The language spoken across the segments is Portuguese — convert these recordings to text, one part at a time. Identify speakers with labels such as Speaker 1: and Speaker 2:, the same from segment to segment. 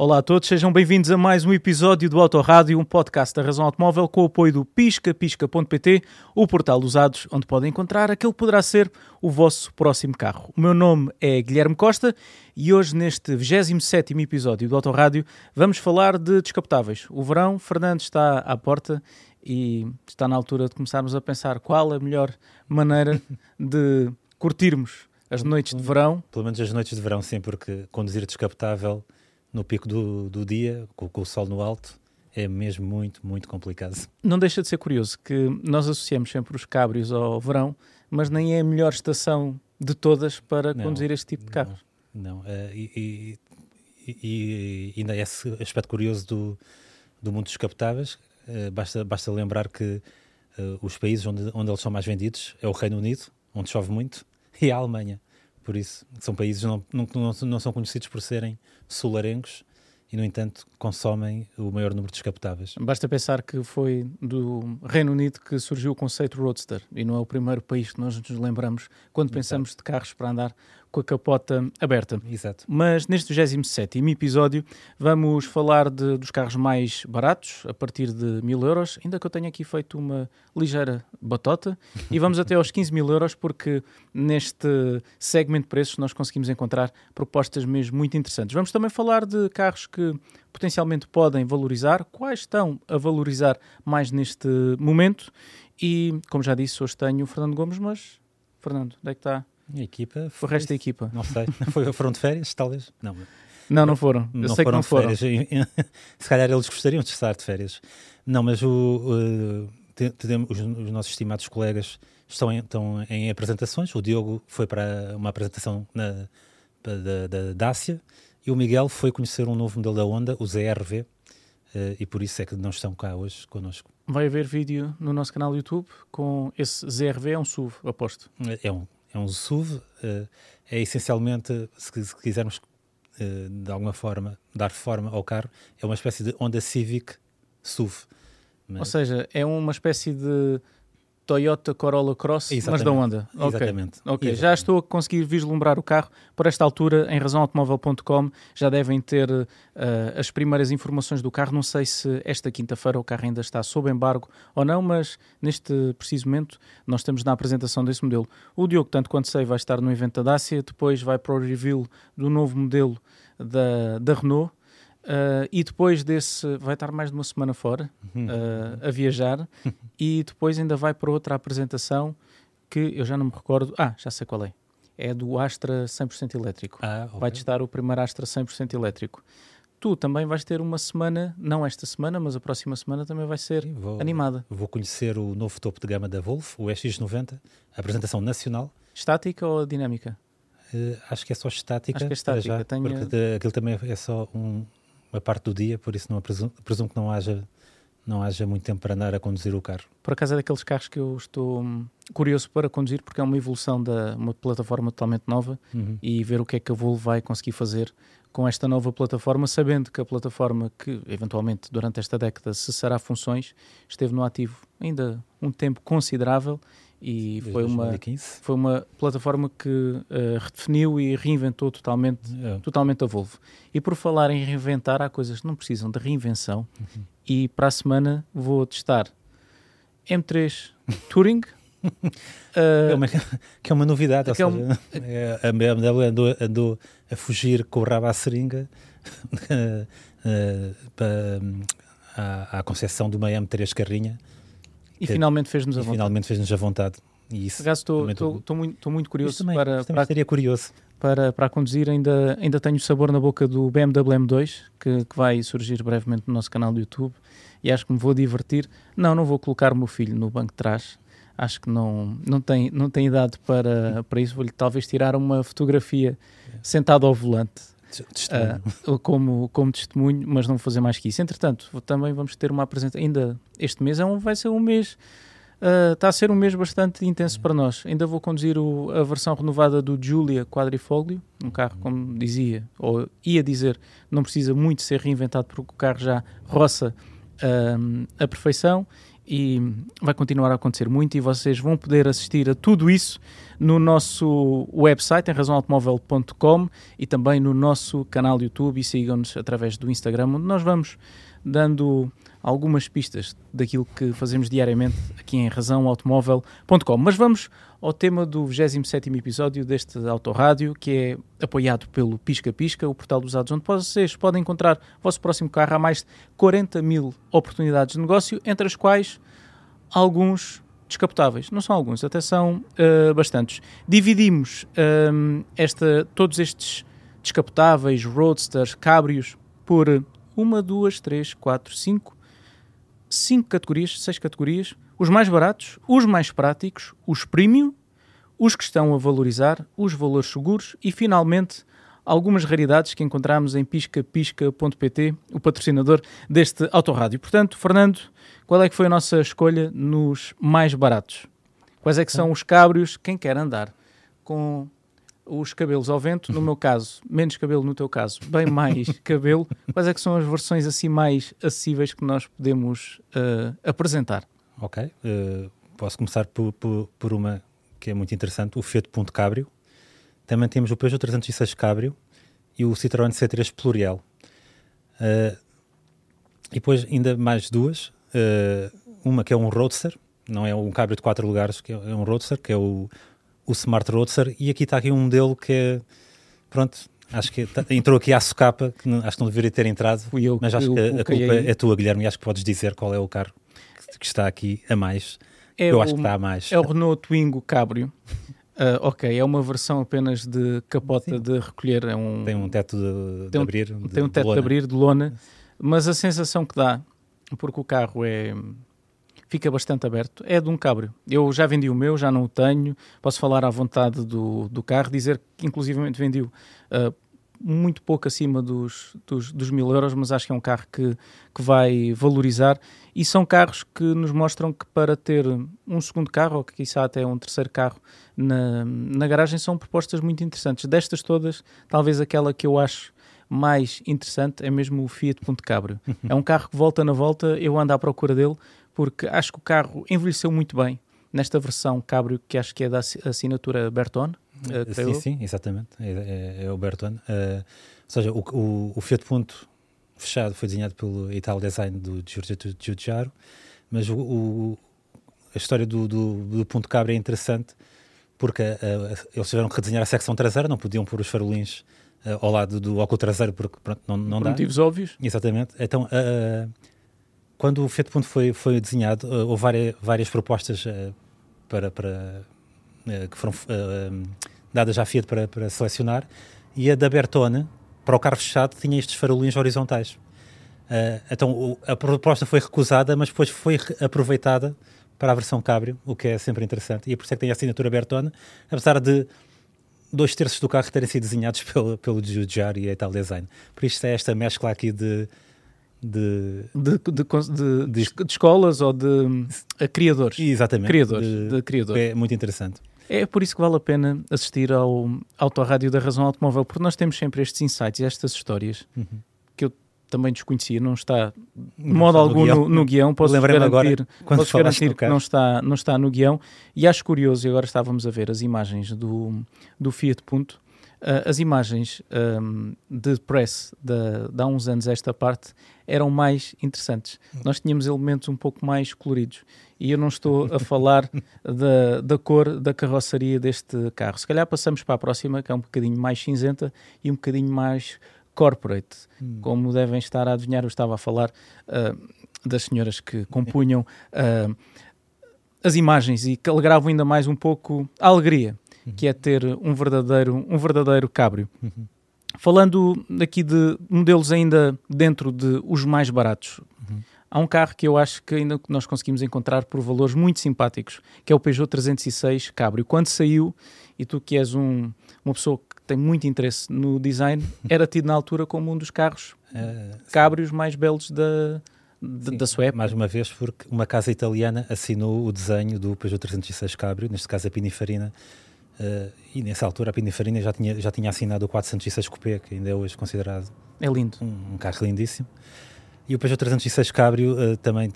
Speaker 1: Olá a todos, sejam bem-vindos a mais um episódio do Autorádio, um podcast da Razão Automóvel com o apoio do pisca-pisca.pt, o portal dos usados, onde podem encontrar aquele que poderá ser o vosso próximo carro. O meu nome é Guilherme Costa e hoje, neste 27º episódio do Autorádio, vamos falar de descapotáveis. O verão, Fernando está à porta e está na altura de começarmos a pensar qual a melhor maneira de curtirmos as noites de verão.
Speaker 2: Pelo menos as noites de verão, sim, porque conduzir descapotável no pico do, do dia, com, com, o sol no alto, é mesmo muito, muito complicado.
Speaker 1: Não deixa de ser curioso que nós associamos sempre os cabrios ao verão, mas nem é a melhor estação de todas para não, conduzir este tipo de carro.
Speaker 2: Não, não. Uh, e, e, e, ainda é esse aspecto curioso do, do mundo dos descapotáveis. Uh, basta, basta lembrar que uh, os países onde, onde eles são mais vendidos é o Reino Unido, onde chove muito, e a Alemanha. Por isso, são países que não, não, não, são conhecidos por serem solarengos e, no entanto, consomem o maior número de descapotáveis.
Speaker 1: Basta pensar que foi do Reino Unido que surgiu o conceito Roadster e não é o primeiro país que nós nos lembramos quando pensamos Exato. de carros para andar com a capota aberta.
Speaker 2: Exato.
Speaker 1: Mas neste 27 episódio vamos falar de, dos carros mais baratos, a partir de mil euros, ainda que eu tenha aqui feito uma ligeira batota, e vamos até aos 15 mil euros, porque neste segmento de preços nós conseguimos encontrar propostas mesmo muito interessantes. Vamos também falar de carros que potencialmente podem valorizar, quais estão a valorizar mais neste momento, e como já disse, hoje tenho o Fernando Gomes, mas Fernando, onde é que está?
Speaker 2: A equipa.
Speaker 1: Foi, o resto da equipa.
Speaker 2: Não sei. Foi, foram de férias, talvez?
Speaker 1: Não. Não, não foram. Eu não sei foram que não foram.
Speaker 2: Férias. Se calhar eles gostariam de estar de férias. Não, mas o, uh, os, os, nossos estimados colegas estão em, estão em apresentações. O Diogo foi para uma apresentação na, da, da Dácia e o Miguel foi conhecer um novo modelo da Honda, o ZRV, uh, e por isso é que não estão cá hoje connosco.
Speaker 1: Vai haver vídeo no nosso canal YouTube com esse ZRV, é um SUV, aposto.
Speaker 2: É um, é um SUV, uh, é essencialmente, se, se quisermos uh, de alguma forma dar forma ao carro, é uma espécie de Honda Civic SUV.
Speaker 1: Mas... Ou seja, é uma espécie de Toyota Corolla Cross, Exatamente. mas da Honda.
Speaker 2: Okay. Exatamente.
Speaker 1: Ok,
Speaker 2: Exatamente.
Speaker 1: já estou a conseguir vislumbrar o carro. Por esta altura, em razãoautomóvel.com, já devem ter uh, as primeiras informações do carro. Não sei se esta quinta-feira o carro ainda está sob embargo ou não, mas neste preciso momento nós estamos na apresentação desse modelo. O Diogo, tanto quanto sei, vai estar no evento da Dacia, depois vai para o reveal do novo modelo da, da Renault Uh, e depois desse vai estar mais de uma semana fora uh, a viajar e depois ainda vai para outra apresentação que eu já não me recordo. Ah, já sei qual é. É do Astra 100% elétrico.
Speaker 2: Ah, okay.
Speaker 1: Vai testar o primeiro Astra 100% elétrico. Tu também vais ter uma semana, não esta semana, mas a próxima semana também vai ser Sim, vou, animada.
Speaker 2: Vou conhecer o novo topo de gama da Volvo, o X90, apresentação nacional.
Speaker 1: Estática ou dinâmica?
Speaker 2: Uh, acho que é só estática.
Speaker 1: Acho que é estática.
Speaker 2: Já, Tenho... Porque aquilo também é só um, uma parte do dia, por isso não presumo, presumo que não haja não haja muito tempo para andar a conduzir o carro.
Speaker 1: Por acaso é daqueles carros que eu estou hum, curioso para conduzir porque é uma evolução da uma plataforma totalmente nova uhum. e ver o que é que a Volvo vai conseguir fazer com esta nova plataforma, sabendo que a plataforma que eventualmente durante esta década cessará funções, esteve no ativo ainda um tempo considerável e foi uma, foi uma plataforma que uh, redefiniu e reinventou totalmente, é. totalmente a Volvo. E por falar em reinventar, há coisas que não precisam de reinvenção uhum. e para a semana vou testar M3 Touring.
Speaker 2: uh, é uma, que é uma novidade, é um, é, a BMW andou, andou a fugir com o rabo à seringa uh, para, à, à concepção de uma M3 carrinha
Speaker 1: e finalmente fez-nos a vontade.
Speaker 2: Finalmente fez-nos a vontade. E isso
Speaker 1: estou muito, muito curioso
Speaker 2: também,
Speaker 1: para,
Speaker 2: para, seria curioso.
Speaker 1: Para, para conduzir. Ainda, ainda tenho sabor na boca do BMW M2, que, que vai surgir brevemente no nosso canal do YouTube. E acho que me vou divertir. Não, não vou colocar o meu filho no banco de trás. Acho que não, não, tem, não tem idade para, para isso. Vou-lhe talvez tirar uma fotografia sentado ao volante. Uh, como, como testemunho, mas não vou fazer mais que isso. Entretanto, também vamos ter uma apresentação. Ainda este mês é um, vai ser um mês. Uh, está a ser um mês bastante intenso para nós. Ainda vou conduzir o, a versão renovada do Giulia Quadrifoglio, um carro, como dizia, ou ia dizer, não precisa muito ser reinventado porque o carro já roça uh, a perfeição. E vai continuar a acontecer muito e vocês vão poder assistir a tudo isso no nosso website em razãoautomóvel.com e também no nosso canal YouTube e sigam-nos através do Instagram onde nós vamos dando algumas pistas daquilo que fazemos diariamente aqui em razãoautomóvel.com. Mas vamos ao tema do 27º episódio deste Autorádio, que é apoiado pelo Pisca Pisca, o portal dos usados, onde vocês podem encontrar o vosso próximo carro. Há mais de 40 mil oportunidades de negócio, entre as quais alguns descapotáveis. Não são alguns, até são uh, bastantes. Dividimos uh, esta, todos estes descapotáveis, roadsters, cabrios, por uma, duas, três, quatro, cinco, cinco categorias, seis categorias, os mais baratos, os mais práticos, os premium, os que estão a valorizar, os valores seguros e, finalmente, algumas raridades que encontramos em piscapisca.pt, o patrocinador deste autorrádio. Portanto, Fernando, qual é que foi a nossa escolha nos mais baratos? Quais é que são os cabrios? Quem quer andar com os cabelos ao vento, no meu caso, menos cabelo no teu caso, bem mais cabelo, quais é que são as versões assim mais acessíveis que nós podemos uh, apresentar?
Speaker 2: Ok, uh, posso começar por, por, por, uma que é muito interessante, o Fiat Punto Cabrio. Também temos o Peugeot 306 Cabrio e o Citroën C3 Pluriel. Uh, e depois ainda mais duas, uma que é um Roadster, não é um Cabrio de quatro lugares, que é, é um Roadster, que é o o Smart Roadster e aqui está aqui um modelo que é, pronto, acho que tá, entrou aqui à socapa, que não, acho que não deveria ter entrado,
Speaker 1: Fui eu,
Speaker 2: mas acho
Speaker 1: eu,
Speaker 2: que a, a culpa é tua, Guilherme, e acho que podes dizer qual é o carro que, que está aqui a mais.
Speaker 1: É
Speaker 2: eu
Speaker 1: o,
Speaker 2: acho que está a mais.
Speaker 1: É o Renault Twingo Cabrio. Uh, ok, é uma versão apenas de capota Sim. de recolher. É um,
Speaker 2: tem um teto de, de
Speaker 1: tem um,
Speaker 2: abrir.
Speaker 1: Tem um teto de, de abrir de lona, mas a sensação que dá, porque o carro é fica bastante aberto. É de um cabrio. Eu já vendi o meu, já não o tenho. Posso falar à vontade do, do carro, dizer que inclusivamente vendi uh, muito pouco acima dos, dos, dos, mil euros, mas acho que é um carro que, que vai valorizar. E são carros que nos mostram que para ter um segundo carro, ou que quizá até um terceiro carro na, na garagem, são propostas muito interessantes. Destas todas, talvez aquela que eu acho mais interessante é mesmo o Fiat Punto Cabrio. é um carro que volta na volta, eu ando à procura dele, porque acho que o carro envelheceu muito bem nesta versão Cabrio, que acho que é da assinatura Bertone.
Speaker 2: Uh, sim, sim, exatamente, é, é, é o Bertone. Uh, ou seja, o, o, o, Fiat Punto fechado foi desenhado pelo Ital Design do Giorgetto Giugiaro, mas o, o, a história do, do, do Punto Cabrio é interessante porque uh, eles tiveram que redesenhar a secção traseira, não podiam pôr os farolins ao lado do óculo traseiro porque pronto, não, não
Speaker 1: Por
Speaker 2: dá.
Speaker 1: motivos óbvios.
Speaker 2: Exatamente. Então, quando o Fiat Punto foi, foi desenhado, uh, houve várias, várias propostas uh, para, para uh, que foram dadas à Fiat para, para selecionar e a da Bertone, para o carro fechado, tinha estes farolinhos horizontais. então a proposta foi recusada, mas depois foi aproveitada para a versão Cabrio, o que é sempre interessante, e é por isso é que tem a assinatura Bertone, apesar de dois terços do carro terem sido desenhados pelo, pelo Giugiaro e a Ital Design. Por isso é esta mescla aqui de de,
Speaker 1: de, de, de, escolas ou de criadores.
Speaker 2: Exatamente.
Speaker 1: Criadores, de, criadores.
Speaker 2: É muito interessante.
Speaker 1: É por isso que vale a pena assistir ao Autorádio da Razão Automóvel, porque nós temos sempre estes insights e estas histórias uhum. que eu também desconhecia, não está de modo algum no guião, no, no guião posso garantir, agora, posso garantir que não está, não está no guião e acho curioso, e agora estávamos a ver as imagens do, do Fiat Punto, Uh, as imagens um, de press de, de, há uns anos esta parte eram mais interessantes. Hum. Nós tínhamos elementos um pouco mais coloridos. E eu não estou a falar da, da cor da carroçaria deste carro. Se calhar passamos para a próxima, que é um bocadinho mais cinzenta e um bocadinho mais corporate. Hum. Como devem estar a adivinhar, eu estava a falar uh, das senhoras que compunham uh, as imagens e que alegravam ainda mais um pouco a alegria que é ter um verdadeiro, um verdadeiro cabrio. Uhum. Falando aqui de modelos ainda dentro de os mais baratos, uhum. há um carro que eu acho que ainda nós conseguimos encontrar por valores muito simpáticos, que é o Peugeot 306 Cabrio. Quando saiu, e tu que és um, uma pessoa que tem muito interesse no design, era tido na altura como um dos carros uh, cabrios mais belos da, Sim, da sua época.
Speaker 2: Mais uma vez, porque uma casa italiana assinou o desenho do Peugeot 306 Cabrio, neste caso a Pininfarina, Uh, e nessa altura a Pininfarina já tinha, já tinha assinado o 406 Coupé, que ainda é hoje considerado
Speaker 1: é lindo.
Speaker 2: Um, um carro lindíssimo. E o Peugeot 306 Cabrio uh, também,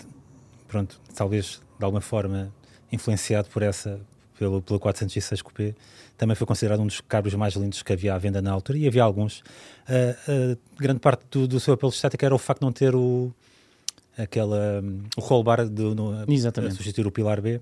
Speaker 2: pronto, talvez de alguma forma influenciado por essa, pelo, pelo 406 Coupé, também foi considerado um dos cabos mais lindos que havia à venda na altura, e havia alguns. Uh, uh, grande parte do, do, seu apelo estético era o facto de não ter o, aquela, um, o roll bar de, no, a substituir o pilar B,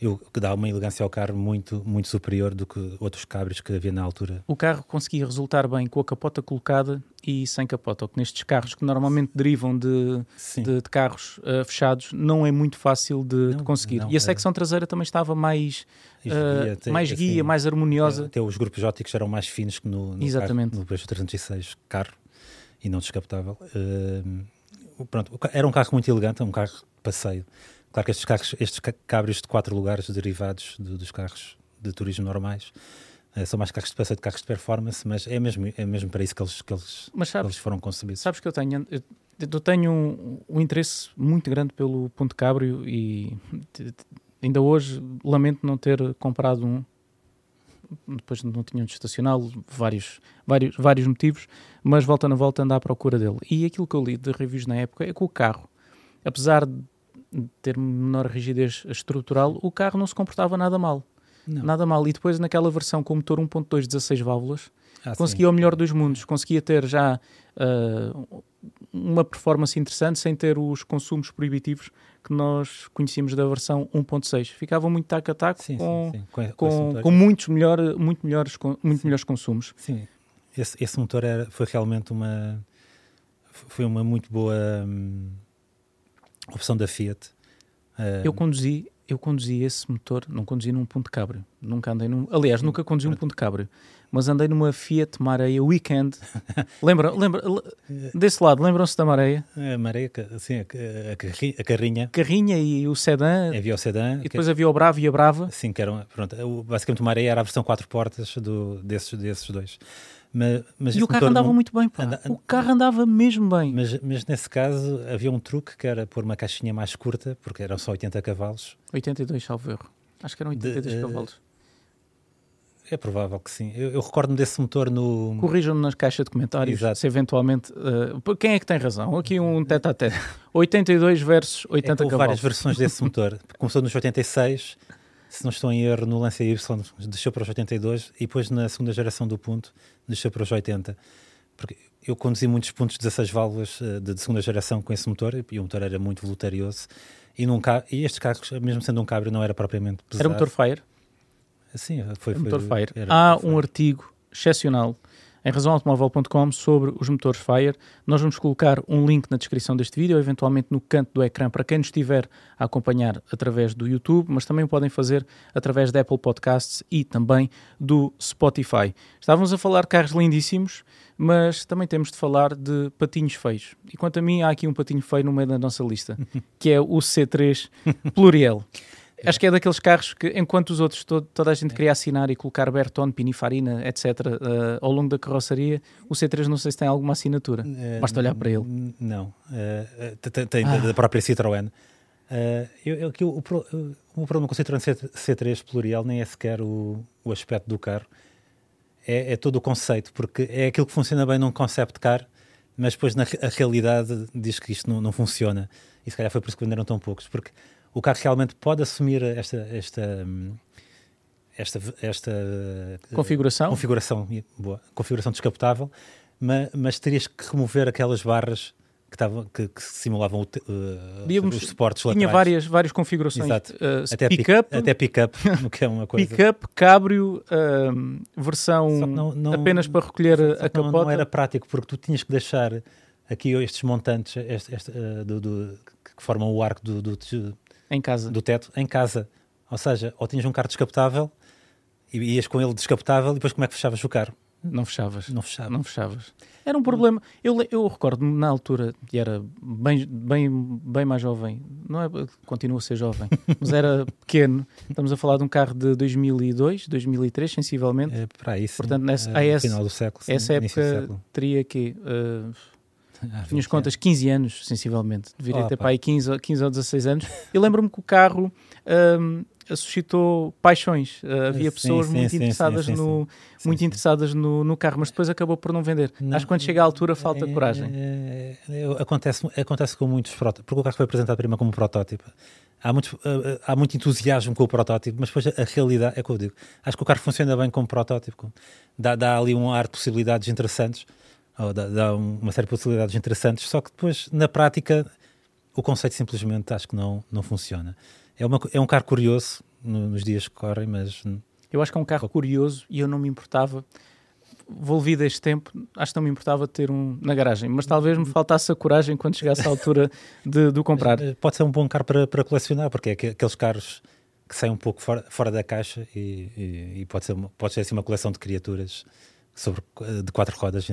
Speaker 2: eu, que dá uma elegância ao carro muito, muito superior do que outros cabres que havia na altura.
Speaker 1: O carro conseguia resultar bem com a capota colocada e sem capota, o que nestes carros que normalmente derivam de, de, de carros uh, fechados não é muito fácil de, não, de conseguir. Não, e a secção é... traseira também estava mais, uh, até, mais guia, assim, mais harmoniosa.
Speaker 2: Até os grupos óticos eram mais finos que no, no,
Speaker 1: Exatamente.
Speaker 2: Carro, no Peugeot 306 carro e não descapotável. Uh, pronto, era um carro muito elegante, um carro passeio. Claro que estes carros, estes cabres de quatro lugares derivados do, dos carros de turismo normais uh, são mais carros de passeio de carros de performance, mas é mesmo, é mesmo para isso que eles, que eles,
Speaker 1: sabes,
Speaker 2: eles foram concebidos.
Speaker 1: Sabes que eu tenho, eu, eu tenho um, um, interesse muito grande pelo Ponte Cabrio e ainda hoje lamento não ter comprado um. Depois não tinham de estacioná-lo, vários, vários, vários motivos, mas volta na volta anda à procura dele. E aquilo que eu li de reviews na época é que o carro, apesar de ter menor rigidez estrutural, o carro não se comportava nada mal. Não. Nada mal. E depois, naquela versão com motor 1.2 16 válvulas, ah, conseguia sim. o melhor dos mundos. Conseguia ter já uh, uma performance interessante sem ter os consumos proibitivos que nós conhecíamos da versão 1.6. Ficava muito tac a tac sim, com, sim, com, com, com, muitos melhor, muito melhores, muito melhores consumos.
Speaker 2: Sim, esse, esse motor era, foi realmente uma foi uma muito boa hum, opção da Fiat.
Speaker 1: Uh, eu conduzi eu conduzi esse motor, não conduzi num ponto cabrio, nunca andei num, aliás, nunca conduzi um ponto cabrio, mas andei numa Fiat Mareia Weekend. lembra, lembra, desse lado, lembram-se da Mareia?
Speaker 2: A Mareia, sim, a, a, carrinha.
Speaker 1: Carrinha e o sedã.
Speaker 2: Havia o sedã.
Speaker 1: E depois que, havia o Bravo e a Brava.
Speaker 2: Sim, que eram, pronto, basicamente o Mareia era a versão quatro portas do, desses, desses dois.
Speaker 1: Mas, mas e o carro andava não... muito bem, pá. Anda... O carro andava mesmo bem.
Speaker 2: Mas, mas nesse caso havia um truque que era pôr uma caixinha mais curta, porque eram só 80 cavalos.
Speaker 1: 82, salvo erro. Acho que eram 82 de, cavalos.
Speaker 2: É provável que sim. Eu, eu recordo-me desse motor no.
Speaker 1: Corrijam-me nas caixas de comentários Exato. se eventualmente. Uh, quem é que tem razão? Aqui um tete a tete. 82 versus 80 é cavalos.
Speaker 2: várias versões desse motor. Começou nos 86 se não estou em erro, no Lancia Y desceu para os 82 e depois na segunda geração do ponto desceu para os 80. Porque eu conduzi muitos pontos 16 válvulas uh, de, de, segunda geração com esse motor e o motor era muito voluntarioso. E, num e estes carros, mesmo sendo um cabrio, não era propriamente pesado.
Speaker 1: Era motor Fire?
Speaker 2: Sim, foi.
Speaker 1: Era motor Fire. Há um artigo excepcional em razãoautomóvel.com sobre os motores Fire. Nós vamos colocar um link na descrição deste vídeo, eventualmente no canto do ecrã, para quem nos estiver a acompanhar através do YouTube, mas também podem fazer através da Apple Podcasts e também do Spotify. Estávamos a falar de carros lindíssimos, mas também temos de falar de patinhos feios. E quanto a mim, há aqui um patinho feio no meio da nossa lista, que é o C3 Pluriel. Acho que é daqueles carros que, enquanto os outros, todo, toda a gente queria assinar e colocar Bertone, Pininfarina, etc., uh, ao longo da carroçaria, o C3 não sei se tem alguma assinatura. Uh, Basta olhar para ele.
Speaker 2: Não. Uh, tem ah. da própria Citroën. Eu, eu, eu, o, o, problema com o Citroën C3 Plurial nem é sequer o, o aspecto do carro, é, é, todo o conceito, porque é aquilo que funciona bem num concept car, mas depois na a realidade diz que isto não, não funciona. E se calhar foi por isso que venderam tão poucos, porque o carro realmente pode assumir esta, esta, esta, esta
Speaker 1: configuração,
Speaker 2: configuração, boa, configuração descapotável, mas, mas terias que remover aquelas barras que, tavam, que, que simulavam uh, os suportes laterais.
Speaker 1: Tinha várias, várias configurações.
Speaker 2: Exato. Uh, até pick-up. Até pick-up, o que é uma coisa.
Speaker 1: Pick-up, cabrio, uh, versão não, não, não, para recolher a capota.
Speaker 2: Não, não, era prático, porque tu tinhas que deixar aqui estes montantes este, este, do, do, que formam o arco do, do,
Speaker 1: em casa.
Speaker 2: Do teto, em casa. Ou seja, ou tinhas um carro descapotável e ias com ele descapotável e depois como é que fechavas o carro?
Speaker 1: Não fechavas.
Speaker 2: Não fechavas.
Speaker 1: Não fechavas. Era um problema. Eu, eu recordo-me na altura, e era bem, bem, bem mais jovem, não é, continuo a ser jovem, mas era pequeno. Estamos a falar de um carro de 2002, 2003, sensivelmente.
Speaker 2: É para isso.
Speaker 1: Portanto, nessa, é, esse, final do século. Sim, essa época teria que. Uh, ah, Tinha contas 15 anos, sensivelmente. Deveria oh, ter para aí 15, 15 ou 16 anos. Eu lembro-me que o carro um, suscitou paixões. Uh, havia pessoas sim, muito sim, interessadas, sim, no, muito interessadas no, no, carro, mas depois acabou por não vender. Não, Acho que quando chega à altura falta é, coragem. É,
Speaker 2: é, acontece, acontece com muitos protótipos, porque o carro foi apresentado primeiro como protótipo. Há muito, uh, há muito entusiasmo com o protótipo, mas depois a, a realidade é o que eu digo. Acho que o carro funciona bem como protótipo. Dá, dá ali um ar de possibilidades interessantes, ou dá, dá uma série de possibilidades interessantes, só que depois, na prática, o conceito simplesmente acho que não, não funciona. É, uma, é um carro curioso no, nos dias que correm, mas.
Speaker 1: Eu acho que é um carro curioso e eu não me importava. Volvido este tempo, acho que não me importava ter um na garagem, mas talvez me faltasse a coragem quando chegasse à altura de, de o comprar.
Speaker 2: Eh, pode ser um bom carro para, para colecionar, porque é aqueles carros que saem um pouco fora, fora da caixa e, e, e, pode, ser, pode ser assim uma coleção de criaturas sobre, de quatro rodas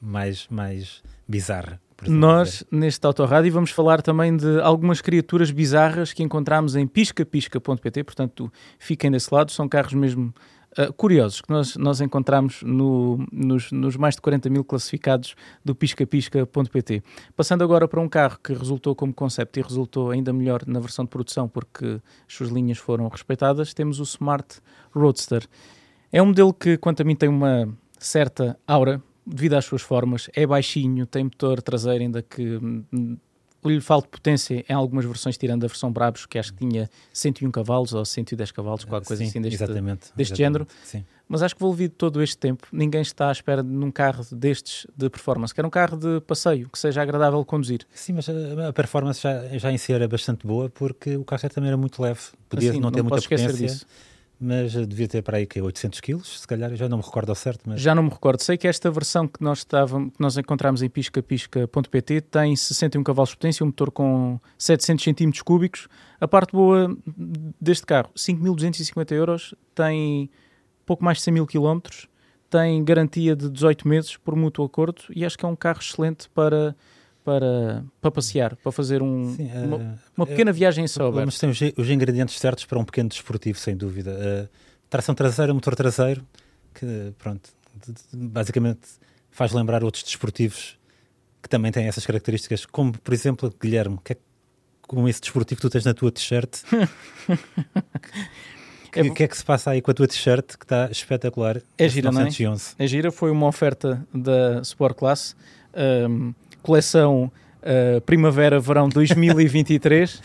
Speaker 2: mais, mais bizarra.
Speaker 1: Nós, neste Autorádio, vamos falar também de algumas criaturas bizarras que encontramos em piscapisca.pt, portanto, fiquem desse lado, são carros mesmo uh, curiosos que nós, nós encontramos no, nos, nos, mais de 40 mil classificados do piscapisca.pt. Passando agora para um carro que resultou como conceito e resultou ainda melhor na versão de produção porque as suas linhas foram respeitadas, temos o Smart Roadster. É um modelo que, quanto a mim, tem uma certa aura devido às suas formas, é baixinho, tem motor traseiro ainda que hum, lhe falta potência em algumas versões, tirando a versão Brabus, que acho que tinha 101 cavalos ou 110 cavalos, qualquer coisa
Speaker 2: sim,
Speaker 1: assim deste,
Speaker 2: exatamente,
Speaker 1: deste
Speaker 2: exatamente,
Speaker 1: género.
Speaker 2: Sim.
Speaker 1: Mas acho que envolvido todo este tempo, ninguém está à espera de um carro destes de performance, que era um carro de passeio, que seja agradável conduzir.
Speaker 2: Sim, mas a, performance já, já em si era bastante boa, porque o carro também era muito leve, podia
Speaker 1: assim,
Speaker 2: não ter
Speaker 1: não
Speaker 2: muita potência.
Speaker 1: Disso
Speaker 2: mas devia ter para aí que 800 quilos, se calhar, já não me recordo ao certo. Mas...
Speaker 1: Já não me recordo. Sei que esta versão que nós, estávamos, que nós encontramos em piscapisca.pt tem 61 cavalos de potência, um motor com 700 cm cúbicos. A parte boa deste carro, 5.250 euros, tem pouco mais de 100 mil quilómetros, tem garantia de 18 meses por mútuo acordo e acho que é um carro excelente para para, para passear, para fazer um, Sim, uh, uma, uma, pequena uh, viagem em céu
Speaker 2: Mas tem os, os, ingredientes certos para um pequeno desportivo, sem dúvida. Uh, tração traseira, motor traseiro, que pronto, basicamente faz lembrar outros desportivos que também têm essas características, como por exemplo, Guilherme, que é como esse desportivo que tu tens na tua t-shirt. O que, que, é que se passa aí com a tua t-shirt que está espetacular?
Speaker 1: É gira, 911. não é? É gira, foi uma oferta da Sport Class. Um, coleção Uh, Primavera-Verão 2023.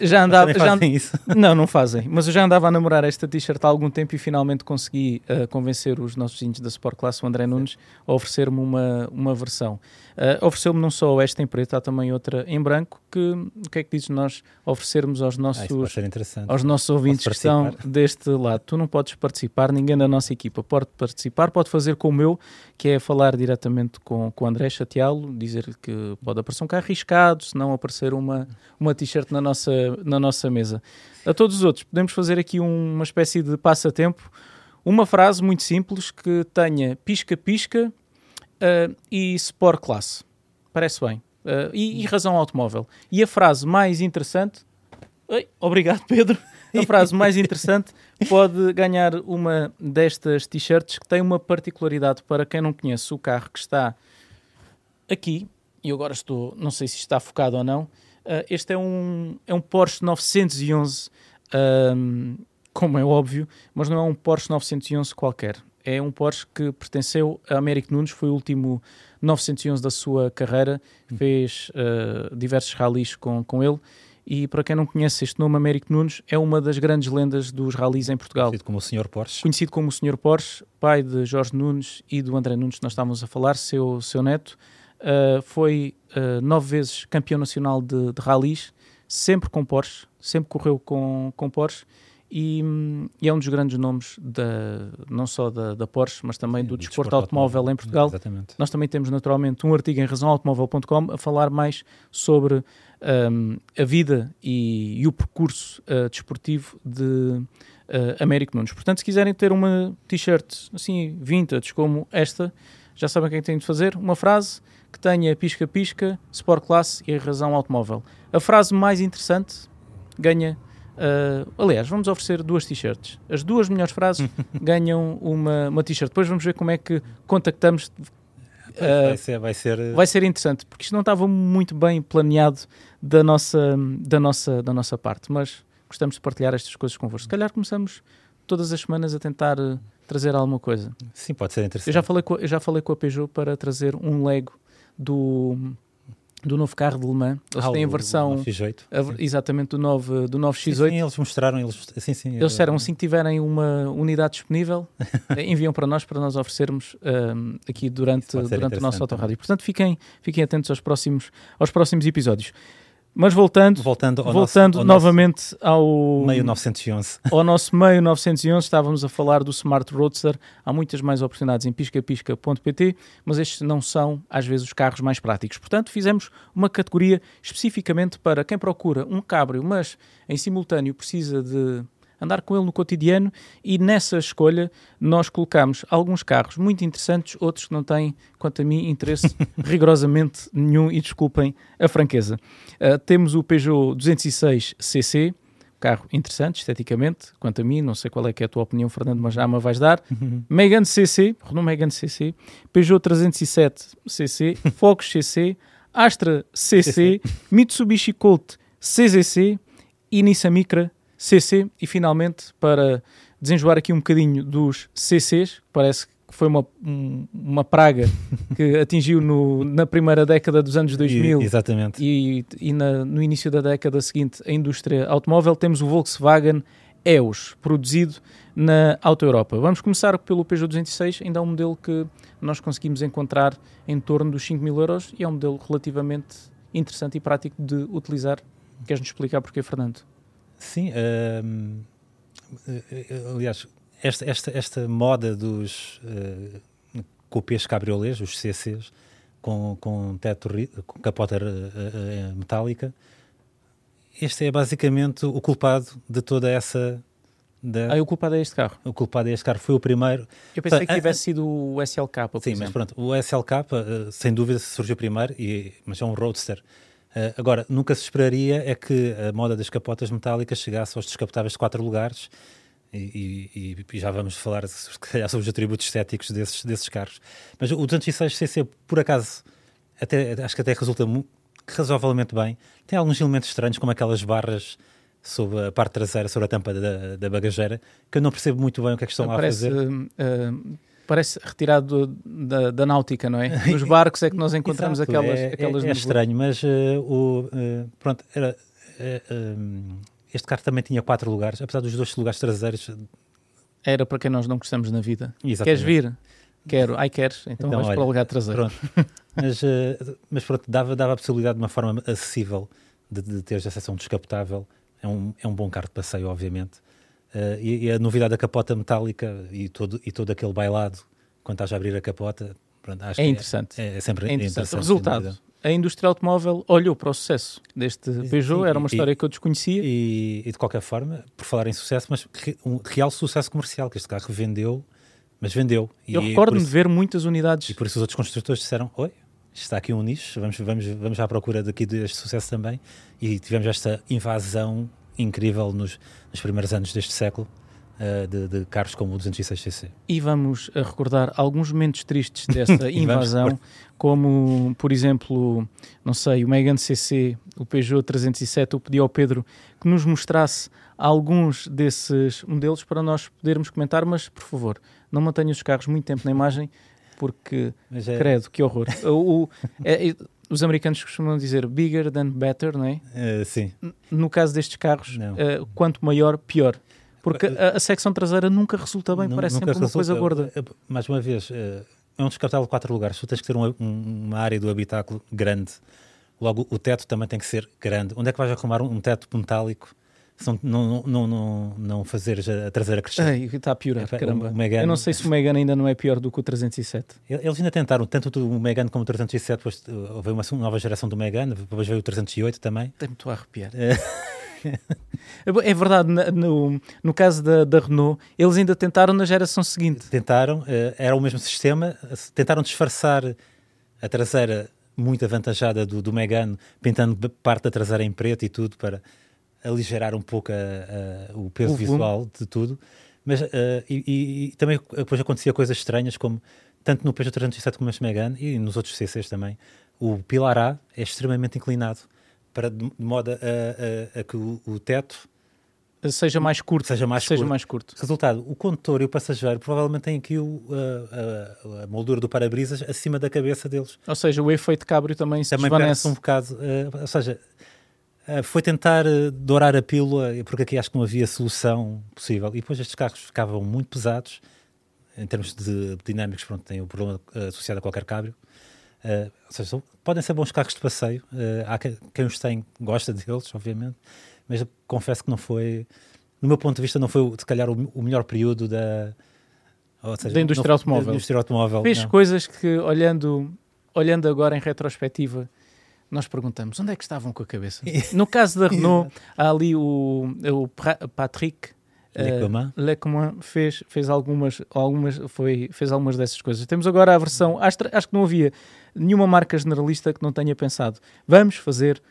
Speaker 1: já andava.
Speaker 2: Já,
Speaker 1: isso? Não, não fazem. Mas eu já andava a namorar esta t-shirt há algum tempo e finalmente consegui uh, convencer os nossos vizinhos da Sport Class, o André Nunes, a oferecer-me uma, uma versão. Uh, Ofereceu-me não só esta em preto, há também outra em branco. Que, o que é que dizes nós oferecermos aos nossos,
Speaker 2: ah,
Speaker 1: aos nossos ouvintes que estão deste lado? Tu não podes participar, ninguém da nossa equipa pode participar, pode fazer como eu, que é falar diretamente com, com o André, chateá-lo, dizer-lhe que pode aparecer um carro arriscado, se não aparecer uma, uma t-shirt na nossa, na nossa mesa. A todos os outros, podemos fazer aqui um, uma espécie de passatempo, uma frase muito simples que tenha pisca-pisca uh, e Sport Class. Parece bem. Uh, e, e, razão automóvel. E a frase mais interessante. Oi, obrigado, Pedro. A frase mais interessante pode ganhar uma destas t-shirts que tem uma particularidade para quem não conhece o carro que está aqui. E agora estou, não sei se está focado ou não. Uh, este é um, é um Porsche 911, um, como é óbvio, mas não é um Porsche 911 qualquer é um Porsche que pertenceu a Américo Nunes, foi o último 911 da sua carreira, fez uh, diversos rallies com, com ele. E para quem não conhece este nome, Américo Nunes é uma das grandes lendas dos rallies em Portugal.
Speaker 2: Conhecido como o Sr. Porsche.
Speaker 1: Conhecido como o Sr. Porsche, pai de Jorge Nunes e do André Nunes, que nós estávamos a falar, seu, seu neto. Uh, foi uh, nove vezes campeão nacional de, de rallies, sempre com Porsche, sempre correu com, com Porsche e, e, é um dos grandes nomes da, não só da, da Porsche, mas também Sim, do, do desporto, automóvel, automóvel em Portugal.
Speaker 2: Exatamente.
Speaker 1: Nós também temos naturalmente um artigo em razãoautomóvel.com a falar mais sobre um, a vida e, e o percurso uh, desportivo de uh, Américo Nunes. Portanto, se quiserem ter uma t-shirt assim vintage como esta, já sabem o que é que têm de fazer. Uma frase que tenha pisca-pisca, Sport Class e razão automóvel. A frase mais interessante ganha Uh, aliás, vamos oferecer duas t-shirts. As duas melhores frases ganham uma, uma t-shirt. Depois vamos ver como é que contactamos.
Speaker 2: Uh, vai, ser, vai, ser...
Speaker 1: vai ser interessante, porque isto não estava muito bem planeado da nossa, da nossa, da nossa parte, mas gostamos de partilhar estas coisas convosco. Se calhar começamos todas as semanas a tentar uh, trazer alguma coisa.
Speaker 2: Sim, pode ser interessante.
Speaker 1: Eu já falei com, eu já falei com a Peugeot para trazer um Lego do do novo carro de Le Mans. Eles
Speaker 2: Ah,
Speaker 1: têm a versão
Speaker 2: o X8.
Speaker 1: a exatamente do novo, do novo
Speaker 2: Sim,
Speaker 1: X8.
Speaker 2: sim, eles mostraram, eles, sim, sim,
Speaker 1: Eles disseram assim que tiverem uma unidade disponível, enviam para nós para nós oferecermos ahm, aqui durante, durante o nosso autorrádio. Portanto, fiquem, fiquem atentos aos próximos, aos próximos episódios. Mas voltando,
Speaker 2: voltando ao
Speaker 1: voltando
Speaker 2: nosso, ao
Speaker 1: novamente ao,
Speaker 2: meio 911.
Speaker 1: ao nosso meio 911, estávamos a falar do Smart Roadster. Há muitas mais oportunidades em piscapisca.pt, mas estes não são, às vezes, os carros mais práticos. Portanto, fizemos uma categoria especificamente para quem procura um cabrio, mas em simultâneo precisa de andar com ele no cotidiano e nessa escolha nós colocamos alguns carros muito interessantes, outros que não têm, quanto a mim, interesse rigorosamente nenhum e desculpem a franqueza. Uh, temos o Peugeot 206 CC, carro interessante esteticamente, quanto a mim, não sei qual é que é a tua opinião, Fernando, mas já me vais dar. Megane CC, Renault Megane CC, Peugeot 307 CC, Focus CC, Astra CC, Mitsubishi Colt CZC e Nissan Micra CC e finalmente para desenjoar aqui um bocadinho dos CCs, parece que foi uma, um- uma praga que atingiu no- na primeira década dos anos 2000
Speaker 2: E- exatamente.
Speaker 1: e, e na- no início da década seguinte a indústria automóvel temos o Volkswagen EOS, produzido na Auto Europa. Vamos começar pelo Peugeot 206, ainda é um modelo que nós conseguimos encontrar em torno dos 5 mil euros e é um modelo relativamente interessante e prático de utilizar. Queres-nos explicar porquê, Fernando?
Speaker 2: Sim, hum, eh, eh, aliás, esta, esta, esta moda dos uh, cupês cabriolês, os CCs, com, com teto, com capota eh, eh, metálica, este é basicamente o culpado de toda essa. Da,
Speaker 1: Ah, o culpado é este carro.
Speaker 2: O culpado deste carro foi o primeiro.
Speaker 1: Eu pensei
Speaker 2: Portanto,
Speaker 1: que
Speaker 2: a-
Speaker 1: tivesse sido o SLK,
Speaker 2: Sim, mas
Speaker 1: exemplo.
Speaker 2: pronto, o SLK, sem dúvida, surgiu primeiro, e, mas é um roadster. Eh, agora, nunca se esperaria é que a moda das capotas metálicas chegasse aos descapotáveis de quatro lugares, e, e- e já vamos falar calhar, sobre os atributos estéticos desses, desses carros. Mas o 206cc, por acaso, até, acho que até resulta razoavelmente bem. Tem alguns elementos estranhos, como aquelas barras sobre a parte traseira, sobre a tampa da, da bagageira, que eu não percebo muito bem o que é que estão lá a
Speaker 1: parece,
Speaker 2: fazer.
Speaker 1: hum, hum, parece retirado do- da, da náutica, não é? Nos barcos é que nós encontramos
Speaker 2: Exato,
Speaker 1: aquelas,
Speaker 2: é,
Speaker 1: aquelas
Speaker 2: é, é estranho, mas eh, o, eh, pronto, era, eh, um, este carro também tinha quatro lugares, apesar dos dois lugares traseiros.
Speaker 1: Era para quem nós não gostamos na vida.
Speaker 2: Exatamente.
Speaker 1: Queres vir? Quero. Ai, queres? Então,
Speaker 2: Então,
Speaker 1: vais
Speaker 2: olha,
Speaker 1: para o lugar traseiro.
Speaker 2: Pronto. mas, eh, mas pronto, dava, dava a possibilidade de uma forma acessível de, de teres a seção descapotável. É um, é um bom carro de passeio, obviamente. Eh, e, e a novidade da capota metálica e todo, e todo aquele bailado quando estás a abrir a capota, pronto, acho
Speaker 1: É
Speaker 2: que
Speaker 1: interessante.
Speaker 2: É, é sempre
Speaker 1: É interessante.
Speaker 2: interessante.
Speaker 1: Resultado. A indústria automóvel olhou para o sucesso deste Peugeot,
Speaker 2: sim,
Speaker 1: era uma
Speaker 2: e-
Speaker 1: história que eu desconhecia.
Speaker 2: E, e de qualquer forma, por falar em sucesso, mas um real sucesso comercial, que este carro vendeu, mas vendeu.
Speaker 1: eu
Speaker 2: e
Speaker 1: recordo-me de ver muitas unidades.
Speaker 2: E por isso os outros construtores disseram: Oi, está aqui um nicho, vamos, vamos, vamos à procura daqui deste sucesso também. E tivemos esta invasão incrível nos, nos primeiros anos deste século eh, de, de carros como o 206cc.
Speaker 1: E vamos a recordar alguns momentos tristes dessa invasão, como, por exemplo, não sei, o Megane CC, o Peugeot 307, eu pedi ao Pedro que nos mostrasse alguns desses modelos para nós podermos comentar, mas, por favor, não mantenha os carros muito tempo na imagem, porque,
Speaker 2: é,
Speaker 1: credo, que horror. O- é- os americanos costumam dizer bigger than better, não é?
Speaker 2: eh, sim,
Speaker 1: No caso destes carros, eh, quanto maior, pior. Porque a, a secção traseira nunca resulta bem, parece sempre uma
Speaker 2: resulta-
Speaker 1: coisa gorda.
Speaker 2: eh, Mais uma vez, eh, é um descapotável de quatro lugares. Tu tens que ter um- um- uma área do habitáculo grande. Logo, o teto também tem que ser grande. Onde é que vais arrumar um, um teto metálico se não, não, não, não, fazeres a, traseira crescer?
Speaker 1: Ai, está a piorar,
Speaker 2: Epá,
Speaker 1: caramba.
Speaker 2: o Megane-
Speaker 1: Eu não sei se o Megane ainda não é pior do que o 307.
Speaker 2: Eles ainda tentaram, tanto o Megane como o 307, depois uh, veio uma nova geração do Megane, depois veio o 308 também.
Speaker 1: Tem-me a arrepiar.
Speaker 2: Eh,
Speaker 1: É verdade, no, no caso da, da Renault, eles ainda tentaram na geração seguinte.
Speaker 2: Tentaram, eh, era o mesmo sistema, tentaram disfarçar a traseira muito avantajada do, do Megane, pintando parte da traseira em preto e tudo para aligerar um pouco a- a- o peso
Speaker 1: O
Speaker 2: visual de tudo. Mas eh, e, e- também depois acontecia coisas estranhas, como tanto no Peugeot 307 como neste Megane e nos outros CCs também, o pilar A é extremamente inclinado, para, de modo a, a- que o, o teto
Speaker 1: seja mais curto.
Speaker 2: Seja mais,
Speaker 1: seja
Speaker 2: curto.
Speaker 1: mais curto.
Speaker 2: Resultado, o condutor e o passageiro provavelmente têm aqui o, a, a, a, moldura do para-brisas acima da cabeça deles.
Speaker 1: Ou seja, o efeito cabrio também se
Speaker 2: também
Speaker 1: desvanece.
Speaker 2: um bocado. Uh, ou seja, uh, foi tentar uh, dourar a pílula, porque aqui acho que não havia solução possível. E depois estes carros ficavam muito pesados, em termos de dinâmicos, pronto, tem o problema associado a qualquer cabrio. Uh, ou seja, são, podem ser bons carros de passeio. Uh, há quem, quem, os tem gosta deles, obviamente, mas confesso que não foi, no meu ponto de vista, não foi se calhar o, o melhor período da,
Speaker 1: seja, da indústria não, automóvel. Da
Speaker 2: indústria automóvel.
Speaker 1: Fez não. coisas que, olhando, olhando agora em retrospectiva, nós perguntamos onde é que estavam com a cabeça. No caso da Renault, há ali o, o Patrick uh, Lecoman fez, fez, algumas, algumas, foi, fez algumas dessas coisas. Temos agora a versão, acho, acho que não havia nenhuma marca generalista que não tenha pensado, vamos fazer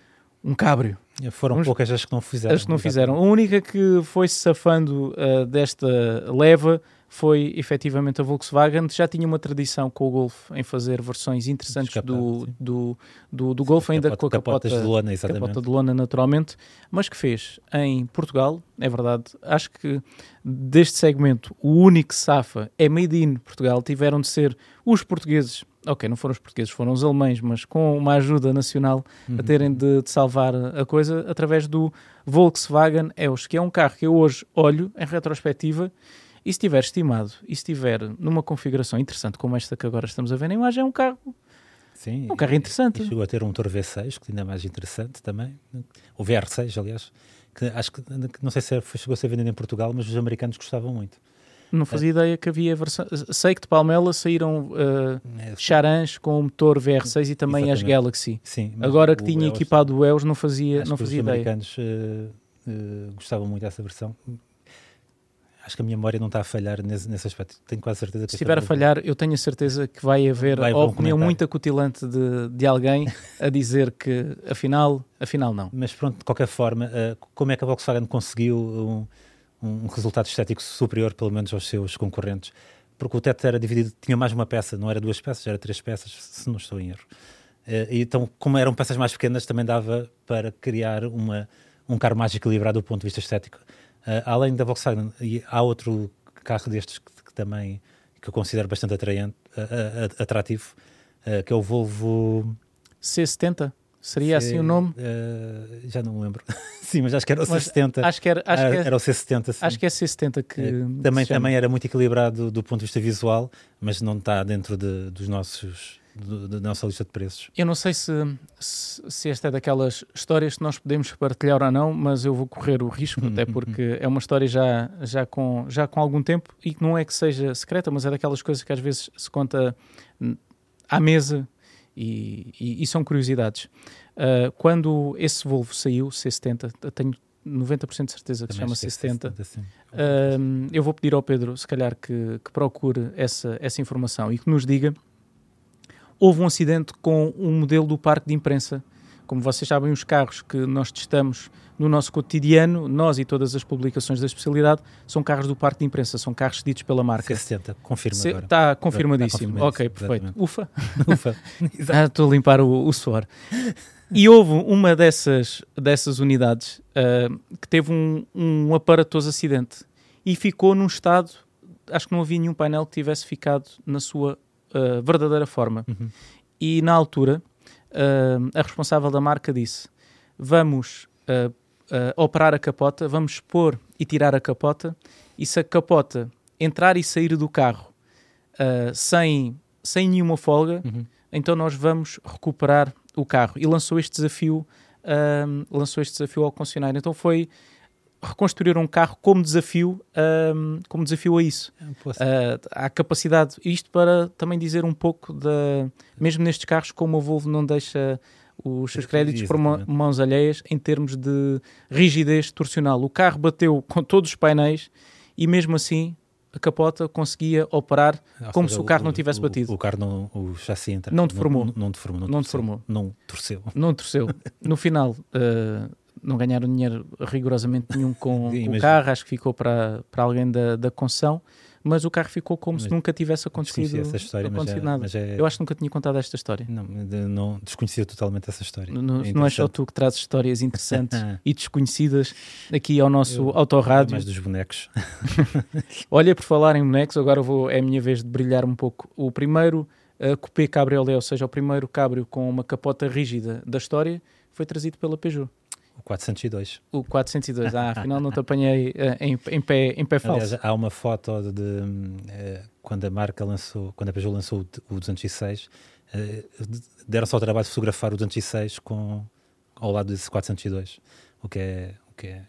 Speaker 1: um cabrio.
Speaker 2: Foram vamos, poucas as que não fizeram.
Speaker 1: As que não fizeram. A única que foi se safando uh, desta leva foi efetivamente a Volkswagen. Já tinha uma tradição com o Golf em fazer versões interessantes do, do, do, do, Golf, ainda
Speaker 2: capota,
Speaker 1: com a capota,
Speaker 2: de lona, exatamente.
Speaker 1: capota de lona, naturalmente, mas que fez em Portugal, é verdade. Acho que deste segmento, o único safa é Made in Portugal. Tiveram de ser os portugueses ok, não foram os portugueses, foram os alemães, mas com uma ajuda nacional uhum. a terem de, de, salvar a coisa através do Volkswagen EOS, que é um carro que eu hoje olho em retrospectiva e se estiver estimado e se estiver numa configuração interessante como esta que agora estamos a ver na imagem, é um carro
Speaker 2: Sim,
Speaker 1: um carro interessante.
Speaker 2: E chegou a ter um motor V6, que ainda é mais interessante também. O VR6, aliás, que acho que não sei se é, chegou a ser vendido em Portugal, mas os americanos gostavam muito.
Speaker 1: Não fazia é. ideia que havia versão. Sei que de Palmela saíram uh, é, Charans com o motor VR6 e também Exatamente. as Galaxy.
Speaker 2: Sim,
Speaker 1: Agora que tinha EOS, equipado o EOS, não fazia, não fazia
Speaker 2: os
Speaker 1: ideia.
Speaker 2: Os americanos uh, uh, gostavam muito dessa versão acho que a minha memória não está a falhar nesse, nesse aspecto. Tenho quase certeza que.
Speaker 1: Se estiver a falhar, eu tenho a certeza que vai haver vai a opinião muito acutilante de, de alguém a dizer que afinal, afinal não.
Speaker 2: Mas pronto, de qualquer forma, uh, como é que a Volkswagen conseguiu um, um resultado estético superior, pelo menos aos seus concorrentes? Porque o teto era dividido, tinha mais uma peça, não era duas peças, era três peças, se não estou em erro. Uh, então, como eram peças mais pequenas, também dava para criar uma, um carro mais equilibrado do ponto de vista estético. Uh, além da Volkswagen, e há outro carro destes que, que também que eu considero bastante atraente, uh, atrativo, que é o Volvo
Speaker 1: C70. Seria C, assim o nome?
Speaker 2: já não me lembro. sim, mas acho que era o mas C70.
Speaker 1: Acho que era, acho
Speaker 2: ah,
Speaker 1: que
Speaker 2: era o C70. Sim.
Speaker 1: Acho que é C70 que.
Speaker 2: também, também era muito equilibrado do ponto de vista visual, mas não está dentro de, dos nossos da nossa lista de preços.
Speaker 1: Eu não sei se, se, se, esta é daquelas histórias que nós podemos partilhar ou não, mas eu vou correr o risco, até porque é uma história já, já, com, já com algum tempo e que não é que seja secreta, mas é daquelas coisas que às vezes se conta à mesa e, e, e são curiosidades. Uh, quando esse Volvo saiu, C70, tenho 90% de certeza que se chama C70. C70 uh, eu vou pedir ao Pedro, se calhar, que, que procure essa, essa informação e que nos diga houve um acidente com um modelo do parque de imprensa. Como vocês sabem, os carros que nós testamos no nosso cotidiano, nós e todas as publicações da especialidade, são carros do parque de imprensa, são carros cedidos pela marca.
Speaker 2: C60, confirma agora.
Speaker 1: Está confirmadíssimo. Está ok, perfeito.
Speaker 2: Exatamente.
Speaker 1: Ufa.
Speaker 2: Ufa.
Speaker 1: ah, estou a limpar o, o suor. E houve uma dessas, dessas unidades uh, que teve um, um aparatoso acidente e ficou num estado, acho que não havia nenhum painel que tivesse ficado na sua uh, verdadeira forma. Uhum. E na altura, uh, a responsável da marca disse: Vamos uh, operar a capota, vamos pôr e tirar a capota, e se a capota entrar e sair do carro sem, sem nenhuma folga, uhum. então nós vamos recuperar o carro. E lançou este desafio. lançou este desafio ao concessionário. Então foi reconstruir um carro como desafio, um, como desafio a isso. Uh, há capacidade, isto para também dizer um pouco da, mesmo nestes carros, como a Volvo não deixa os seus créditos por mãos alheias em termos de rigidez torcional. O carro bateu com todos os painéis e mesmo assim a capota conseguia operar Ou como seja, se o carro o, não tivesse
Speaker 2: o,
Speaker 1: batido.
Speaker 2: O carro não, o chassi entra.
Speaker 1: Não deformou.
Speaker 2: Não, não, deformou. Não,
Speaker 1: não
Speaker 2: torceu,
Speaker 1: deformou.
Speaker 2: Não torceu.
Speaker 1: Não torceu. No final, uh, não ganharam dinheiro rigorosamente nenhum com, com o carro, acho que ficou para, para alguém da, da concessão, mas o carro ficou como
Speaker 2: Mas
Speaker 1: se nunca tivesse acontecido,
Speaker 2: essa história, mas
Speaker 1: acontecido
Speaker 2: é,
Speaker 1: nada.
Speaker 2: mas é-
Speaker 1: Eu acho que nunca tinha contado esta história.
Speaker 2: não, de- não desconhecia totalmente essa história.
Speaker 1: Não, não é só tu que trazes histórias interessantes e desconhecidas aqui ao nosso
Speaker 2: Eu-
Speaker 1: autorrádio.
Speaker 2: mais dos bonecos.
Speaker 1: Olha, por falar em bonecos, agora vou, é a minha vez de brilhar um pouco. O primeiro uh, Coupé Cabriolet, ou seja, o primeiro cabrio com uma capota rígida da história, foi trazido pela Peugeot.
Speaker 2: O 402.
Speaker 1: O 402. Ah, afinal não te apanhei uh, em, em pé, em pé falso.
Speaker 2: Aliás, há uma foto de, de, eh, quando a marca lançou, quando a Peugeot lançou o o 206, eh, de- deram só o trabalho de fotografar o 206 com, ao lado desse 402, o que é, o que é,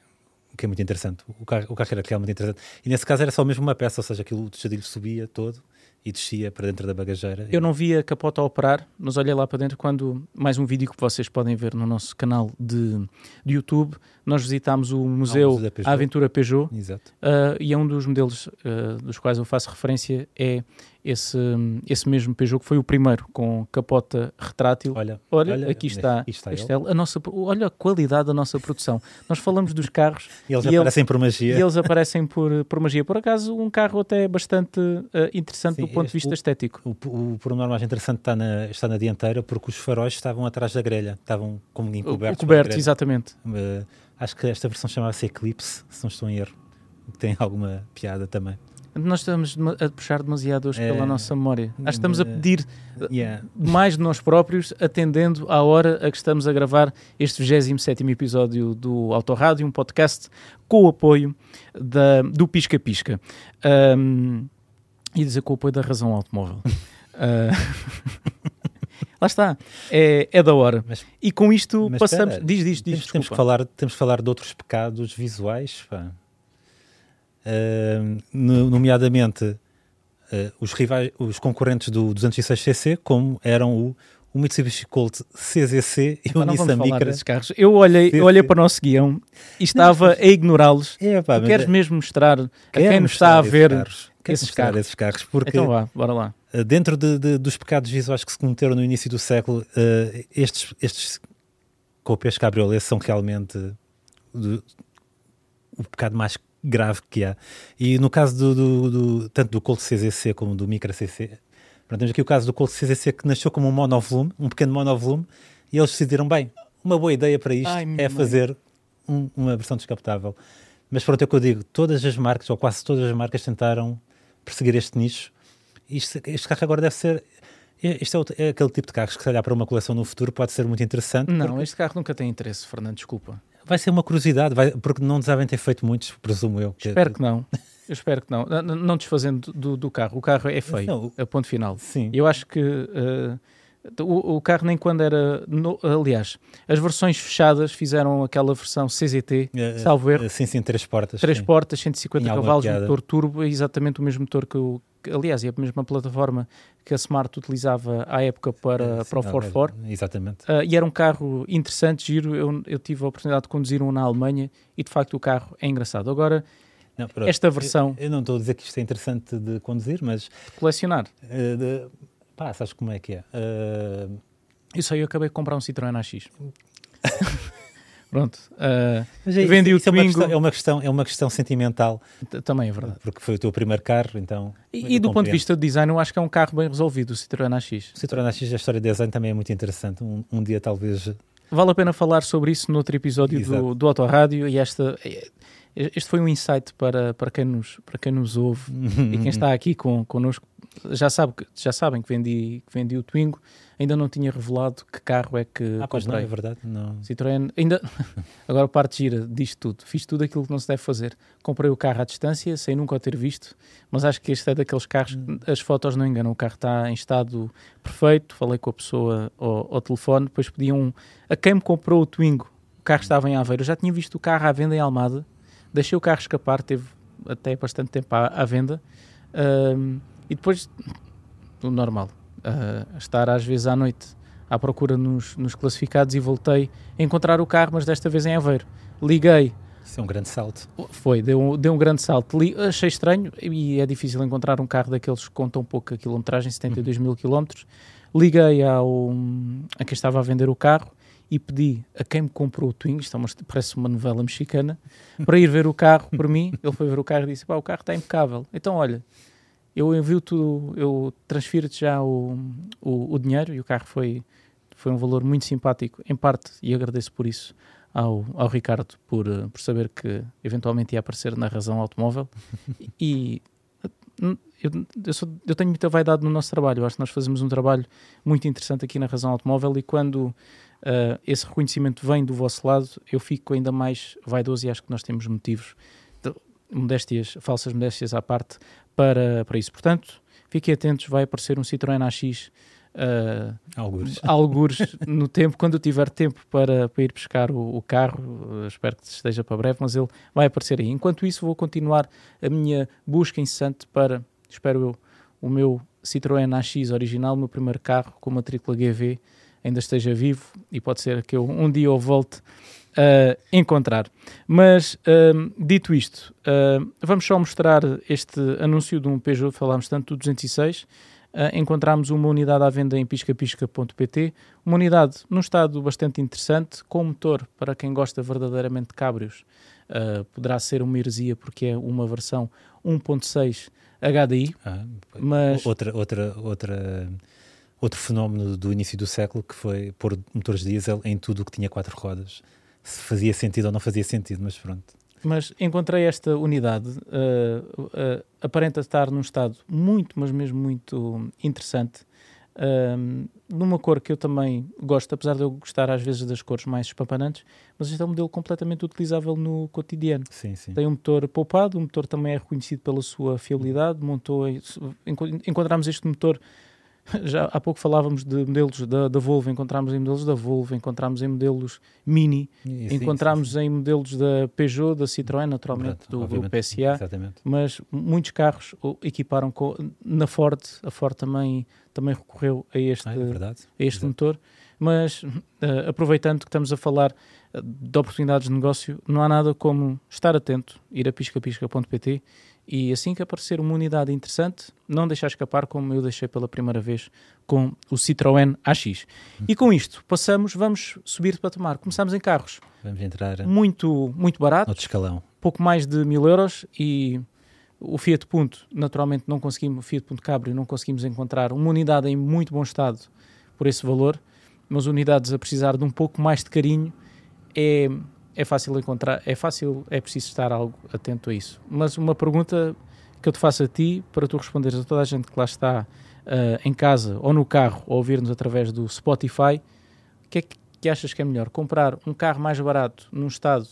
Speaker 2: o que é muito interessante. O carro, o carro era realmente interessante. E nesse caso era só mesmo uma peça, ou seja, aquilo, o tejadilho subia todo e descia para dentro da bagageira.
Speaker 1: Eu não vi a capota a operar, mas olhei lá para dentro quando, mais um vídeo que vocês podem ver no nosso canal de, de YouTube, nós visitámos o Museu
Speaker 2: Museu da Peugeot.
Speaker 1: A Aventura Peugeot,
Speaker 2: Exato.
Speaker 1: Uh, e é um dos modelos uh, dos quais eu faço referência é esse, esse mesmo Peugeot que foi o primeiro com capota retrátil.
Speaker 2: Olha,
Speaker 1: Olha,
Speaker 2: olha,
Speaker 1: aqui está,
Speaker 2: está
Speaker 1: este é a nossa, olha a qualidade da nossa produção. Nós falamos dos carros
Speaker 2: E eles
Speaker 1: E ele-
Speaker 2: aparecem por
Speaker 1: e
Speaker 2: magia.
Speaker 1: eles aparecem por, por magia. Por acaso, um carro até bastante uh, interessante
Speaker 2: Sim,
Speaker 1: do ponto de
Speaker 2: este-
Speaker 1: vista
Speaker 2: o-
Speaker 1: estético.
Speaker 2: O, o pormenor mais interessante está na, está na dianteira porque os faróis estavam atrás da grelha, estavam como
Speaker 1: O, o
Speaker 2: encobertos. pela
Speaker 1: coberto,
Speaker 2: grelha.
Speaker 1: exatamente.
Speaker 2: Uh, acho que esta versão chamava-se Eclipse, se não estou em erro. Tem alguma piada também.
Speaker 1: Nós estamos a puxar demasiado hoje
Speaker 2: É,
Speaker 1: pela nossa memória. Acho que estamos a
Speaker 2: é,
Speaker 1: pedir
Speaker 2: Yeah.
Speaker 1: mais de nós próprios, atendendo à hora a que estamos a gravar este 27 episódio do Autorádio, um podcast com o apoio da, do Pisca Pisca. Um, e dizer com o apoio da Razão Automóvel. Ah, Lá está, é, é da hora.
Speaker 2: Mas-
Speaker 1: e com isto passamos.
Speaker 2: espera,
Speaker 1: diz, diz, diz.
Speaker 2: Temos, temos que falar, temos que falar de outros pecados visuais, pá. Uh, no- nomeadamente uh, os, rivais, os concorrentes do 206cc, como eram o, o Mitsubishi Colt CZC e o
Speaker 1: não
Speaker 2: Nissan Micra.
Speaker 1: desses carros. Eu olhei, eu olhei para o nosso guião e estava a ignorá-los.
Speaker 2: É, pá,
Speaker 1: queres
Speaker 2: é-
Speaker 1: mesmo mostrar a quem nos está a ver
Speaker 2: esses carros.
Speaker 1: Esses carros?
Speaker 2: esses carros, porque
Speaker 1: Então vá, bora lá.
Speaker 2: Uh, dentro de- de- dos pecados visuais que se cometeram no início do século, uh, estes, estes coupés cabriolets são realmente do- o pecado mais grave que há. E no caso do, do- do- tanto do Colt CZC como do Micra CC, pronto, temos aqui o caso do Colt CZC que nasceu como um monovolume, um pequeno monovolume, e eles decidiram, bem, uma boa ideia para isto
Speaker 1: Ai,
Speaker 2: é fazer um- uma versão descapotável. Mas pronto, é o que eu digo, todas as marcas, ou quase todas as marcas, tentaram perseguir este nicho. Isto, este carro agora deve ser. Este é, o- é aquele tipo de carros que, se olhar para uma coleção no futuro, pode ser muito interessante.
Speaker 1: Não,
Speaker 2: porque
Speaker 1: este carro nunca tem interesse, Fernando, desculpa.
Speaker 2: Vai ser uma curiosidade, vai- porque não devem ter feito muitos, presumo eu.
Speaker 1: Espero que não. Eu espero que não. N- n- Não desfazendo do, do carro. O carro é feio,
Speaker 2: Não,
Speaker 1: a ponto final.
Speaker 2: Sim.
Speaker 1: Eu acho que eh, o, o carro nem quando era... no- aliás, as versões fechadas fizeram aquela versão CZT,
Speaker 2: Eh,
Speaker 1: salvo erro,
Speaker 2: Sim, sim, três portas.
Speaker 1: três
Speaker 2: sim.
Speaker 1: portas, 150
Speaker 2: Tinha alguma
Speaker 1: cavalos, motor turbo, é exatamente o mesmo motor que o... aliás, é a mesma plataforma que a Smart utilizava à época para,
Speaker 2: sim,
Speaker 1: para o
Speaker 2: ah,
Speaker 1: 4x4.
Speaker 2: Exatamente.
Speaker 1: Uh, e era um carro interessante, giro. Eu, eu tive a oportunidade de conduzir um na Alemanha e de facto o carro é engraçado. Agora,
Speaker 2: Não, pronto.
Speaker 1: esta versão
Speaker 2: Eu, eu não estou a dizer que isto é interessante de conduzir, mas.
Speaker 1: de colecionar,
Speaker 2: eh, de, pá, sabes como é que é? Eh,
Speaker 1: eu sei, eu acabei de comprar um Citroën AX. Pronto, uh,
Speaker 2: mas é,
Speaker 1: Vendi
Speaker 2: isso,
Speaker 1: o
Speaker 2: é, uma
Speaker 1: Twingo.
Speaker 2: questão, é, uma questão, é uma questão sentimental,
Speaker 1: t- também é verdade.
Speaker 2: porque foi o teu primeiro carro, então.
Speaker 1: E, e do ponto de
Speaker 2: compreendo.
Speaker 1: vista de design, eu acho que é um carro bem resolvido, o Citroën AX.
Speaker 2: O Citroën AX, a história de design também é muito interessante. Um, um dia, talvez.
Speaker 1: Vale a pena falar sobre isso no outro episódio do,
Speaker 2: Exato.
Speaker 1: do Autorádio e esta... Este foi um insight para, para, quem, nos, para quem nos ouve e quem está aqui com, connosco já, sabe, já sabem que vendi, que vendi o Twingo, ainda não tinha revelado que carro é que
Speaker 2: Ah, pois não,
Speaker 1: comprei.
Speaker 2: é verdade. Não.
Speaker 1: Citroën, ainda agora parte gira disto tudo, fiz tudo aquilo que não se deve fazer. Comprei o carro à distância, sem nunca o ter visto, mas acho que este é daqueles carros que as fotos não enganam. O carro está em estado perfeito. Falei com a pessoa ao, ao telefone, depois pediam a quem me comprou o Twingo. O carro estava em Aveiro. Eu já tinha visto o carro à venda em Almada, deixei o carro escapar, teve até bastante tempo à, à venda. Ahm, e depois, o normal, ah, estar às vezes à noite à procura nos, nos classificados e voltei a encontrar o carro, mas desta vez em Aveiro. Liguei,
Speaker 2: Isso é um grande salto.
Speaker 1: foi, deu, um- deu um grande salto. Li- achei estranho e é difícil encontrar um carro daqueles com tão pouca quilometragem, 72 mil quilómetros. Liguei ao, a quem estava a vender o carro e pedi a quem me comprou o Twingo, isto é uma, parece uma novela mexicana, para ir ver o carro por mim. Ele foi ver o carro e disse: Pá, o carro está impecável. Então, olha, eu envio tudo, eu transfiro-te já o, o, o, dinheiro e o carro foi, foi um valor muito simpático, em parte, e agradeço por isso ao, ao Ricardo por, por saber que eventualmente ia aparecer na razão automóvel. e eu, eu, sou, eu, tenho muita vaidade no nosso trabalho. Eu acho que nós fazemos um trabalho muito interessante aqui na Razão Automóvel e quando uh, esse reconhecimento vem do vosso lado, eu fico ainda mais vaidoso e acho que nós temos motivos, de, modéstias, falsas modéstias à parte, para, para isso. Portanto, fiquem atentos, vai aparecer um Citroën AX
Speaker 2: Uh, algures.
Speaker 1: algures no tempo, quando eu tiver tempo para, para ir buscar o, o carro, espero que esteja para breve, mas ele vai aparecer aí. Enquanto isso, vou continuar a minha busca incessante para, espero eu, o meu Citroën AX original, o meu primeiro carro com matrícula GV, ainda esteja vivo e pode ser que eu um dia o volte a encontrar. Mas, uh, dito isto, uh, vamos só mostrar este anúncio de um Peugeot, falámos tanto do 206, uh, encontramos uma unidade à venda em piscapisca.pt, uma unidade num estado bastante interessante, com motor para quem gosta verdadeiramente de cabrios. Uh, poderá ser uma heresia porque é uma versão 1.6 HDI, ah, mas...
Speaker 2: Outra, outra, outra, outro fenómeno do início do século que foi pôr motores diesel em tudo o que tinha quatro rodas. Se fazia sentido ou não fazia sentido, mas pronto.
Speaker 1: Mas encontrei esta unidade, uh, uh, aparenta estar num estado muito, mas mesmo muito interessante, uh, numa cor que eu também gosto, apesar de eu gostar às vezes das cores mais espampanantes, mas este é um modelo completamente utilizável no cotidiano.
Speaker 2: Sim, sim.
Speaker 1: Tem um motor poupado, o motor também é reconhecido pela sua fiabilidade, montou, encontramos este motor já há pouco falávamos de modelos da, da Volvo, encontramos em modelos da Volvo, encontramos em modelos Mini, Isso, encontramos em modelos da Peugeot, da Citroën, naturalmente, do grupo PSA, exatamente. mas muitos carros equiparam com, na Ford, a Ford também, também recorreu a este, ah, é a este motor, mas uh, aproveitando que estamos a falar uh, de oportunidades de negócio, não há nada como estar atento, ir a piscapisca.pt e assim que aparecer uma unidade interessante, não deixar escapar como eu deixei pela primeira vez com o Citroën AX. E com isto, passamos, vamos subir de patamar. Começamos em carros.
Speaker 2: Vamos entrar
Speaker 1: muito, muito barato.
Speaker 2: Outro escalão.
Speaker 1: Pouco mais de mil euros e o Fiat Punto, naturalmente não conseguimos, o Fiat Punto Cabrio, não conseguimos encontrar uma unidade em muito bom estado por esse valor, mas unidades a precisar de um pouco mais de carinho é é fácil encontrar, é fácil, é preciso estar algo atento a isso. Mas uma pergunta que eu te faço a ti, para tu responderes a toda a gente que lá está uh, em casa ou no carro ou ouvir-nos através do Spotify, o que é que achas que é melhor? Comprar um carro mais barato num estado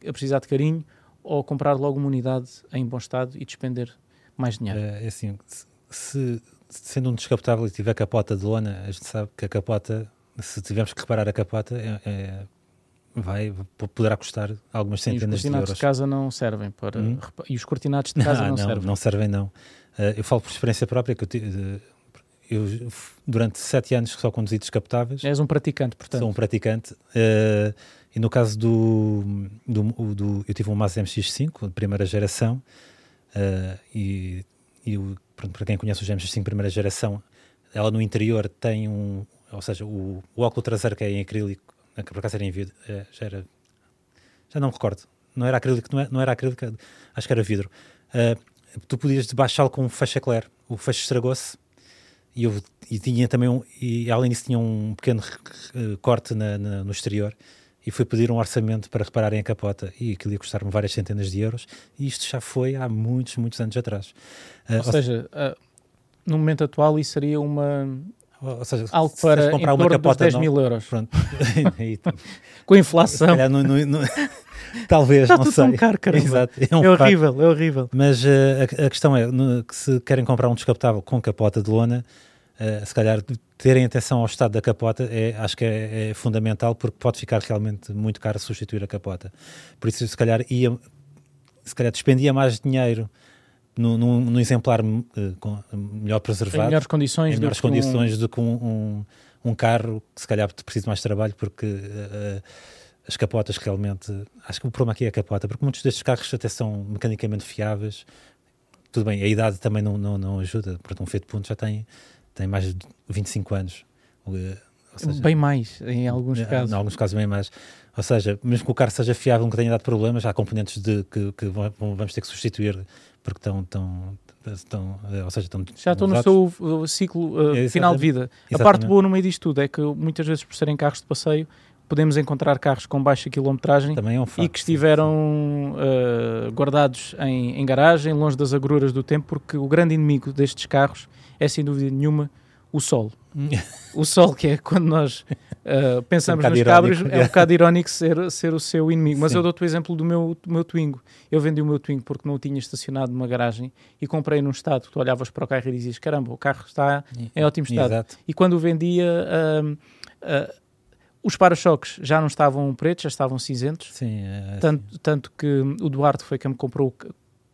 Speaker 1: a precisar de carinho ou comprar logo uma unidade em bom estado e despender mais dinheiro?
Speaker 2: É, é assim, se, sendo um descapotável e tiver capota de lona, a gente sabe que a capota, se tivermos que reparar a capota, é, é vai, poderá custar algumas centenas de euros. Os
Speaker 1: cortinados de casa não servem para. Hum? E os cortinados de casa não, não, servem?
Speaker 2: Não servem, não. Uh, eu falo por experiência própria que eu, eu, durante sete anos só conduzi descapotáveis.
Speaker 1: És um praticante, portanto.
Speaker 2: Sou um praticante. Uh, e no caso do, do, do, Eu tive um Mazda MX-5, de primeira geração, uh, e, e pronto, para quem conhece o MX-5 primeira geração, ela no interior tem um. Ou seja, o, o óculo traseiro que é em acrílico que por acaso era em vidro, é, já era, já não me recordo, não era acrílico, não era, é, não era acho que era vidro. Uh, tu podias baixá-lo com um fecho eclair, o fecho estragou-se e, eu, e tinha também um, e além disso tinha um pequeno uh, corte na, na, no exterior e fui pedir um orçamento para repararem a capota e aquilo ia custar-me várias centenas de euros e isto já foi há muitos, muitos anos atrás.
Speaker 1: Uh, ou, ou seja, uh, no momento atual isso seria uma
Speaker 2: ou seja,
Speaker 1: algo para comprar uma capota 10 mil euros.
Speaker 2: Pronto.
Speaker 1: Com a inflação.
Speaker 2: No, no, no, talvez,
Speaker 1: Está
Speaker 2: não
Speaker 1: tudo
Speaker 2: sei.
Speaker 1: Tão caro, Exato, é, um é horrível, é horrível.
Speaker 2: Mas uh, a, a, questão é que se querem comprar um descapotável com capota de lona, uh, se calhar terem atenção ao estado da capota é, acho que é, é, fundamental porque pode ficar realmente muito caro substituir a capota. Por isso, se calhar ia, se calhar despendia mais dinheiro num, exemplar uh, com, melhor preservado, em
Speaker 1: melhores condições,
Speaker 2: em melhores do, condições que um... do que um, um, um, carro que se calhar precisa mais trabalho porque uh, as capotas realmente, acho que o problema aqui é a capota, porque muitos destes carros até são mecanicamente fiáveis, tudo bem, a idade também não, não, não ajuda, porque um Fiat Punto já tem, tem mais de 25 anos, ou seja,
Speaker 1: bem mais, em alguns casos.
Speaker 2: Em alguns casos, bem mais. Ou seja, mesmo que o carro seja fiável, que tenha dado problemas, há componentes de, que, que vamos ter que substituir porque estão, estão, estão ou seja, estão
Speaker 1: já estão no seu ciclo uh, final de vida. Exatamente. A parte boa no meio disto tudo é que muitas vezes, por serem carros de passeio, podemos encontrar carros com baixa quilometragem
Speaker 2: é um
Speaker 1: e que estiveram uh, guardados em, em garagem, longe das agruras do tempo, porque o grande inimigo destes carros é, sem dúvida nenhuma, o sol. O sol, que é quando nós uh, pensamos é um nos cabros, é um bocado irónico ser, ser o seu inimigo. Mas Sim. eu dou-te o exemplo do meu, do meu Twingo. Eu vendi o meu Twingo porque não o tinha estacionado numa garagem e comprei num estado. Tu olhavas para o carro e dizias: caramba, o carro está em ótimo estado. Exato. E quando o vendia. Uh, uh, os para-choques já não estavam pretos, já estavam cinzentos.
Speaker 2: Sim, é,
Speaker 1: tanto, tanto que o Duarte foi quem me comprou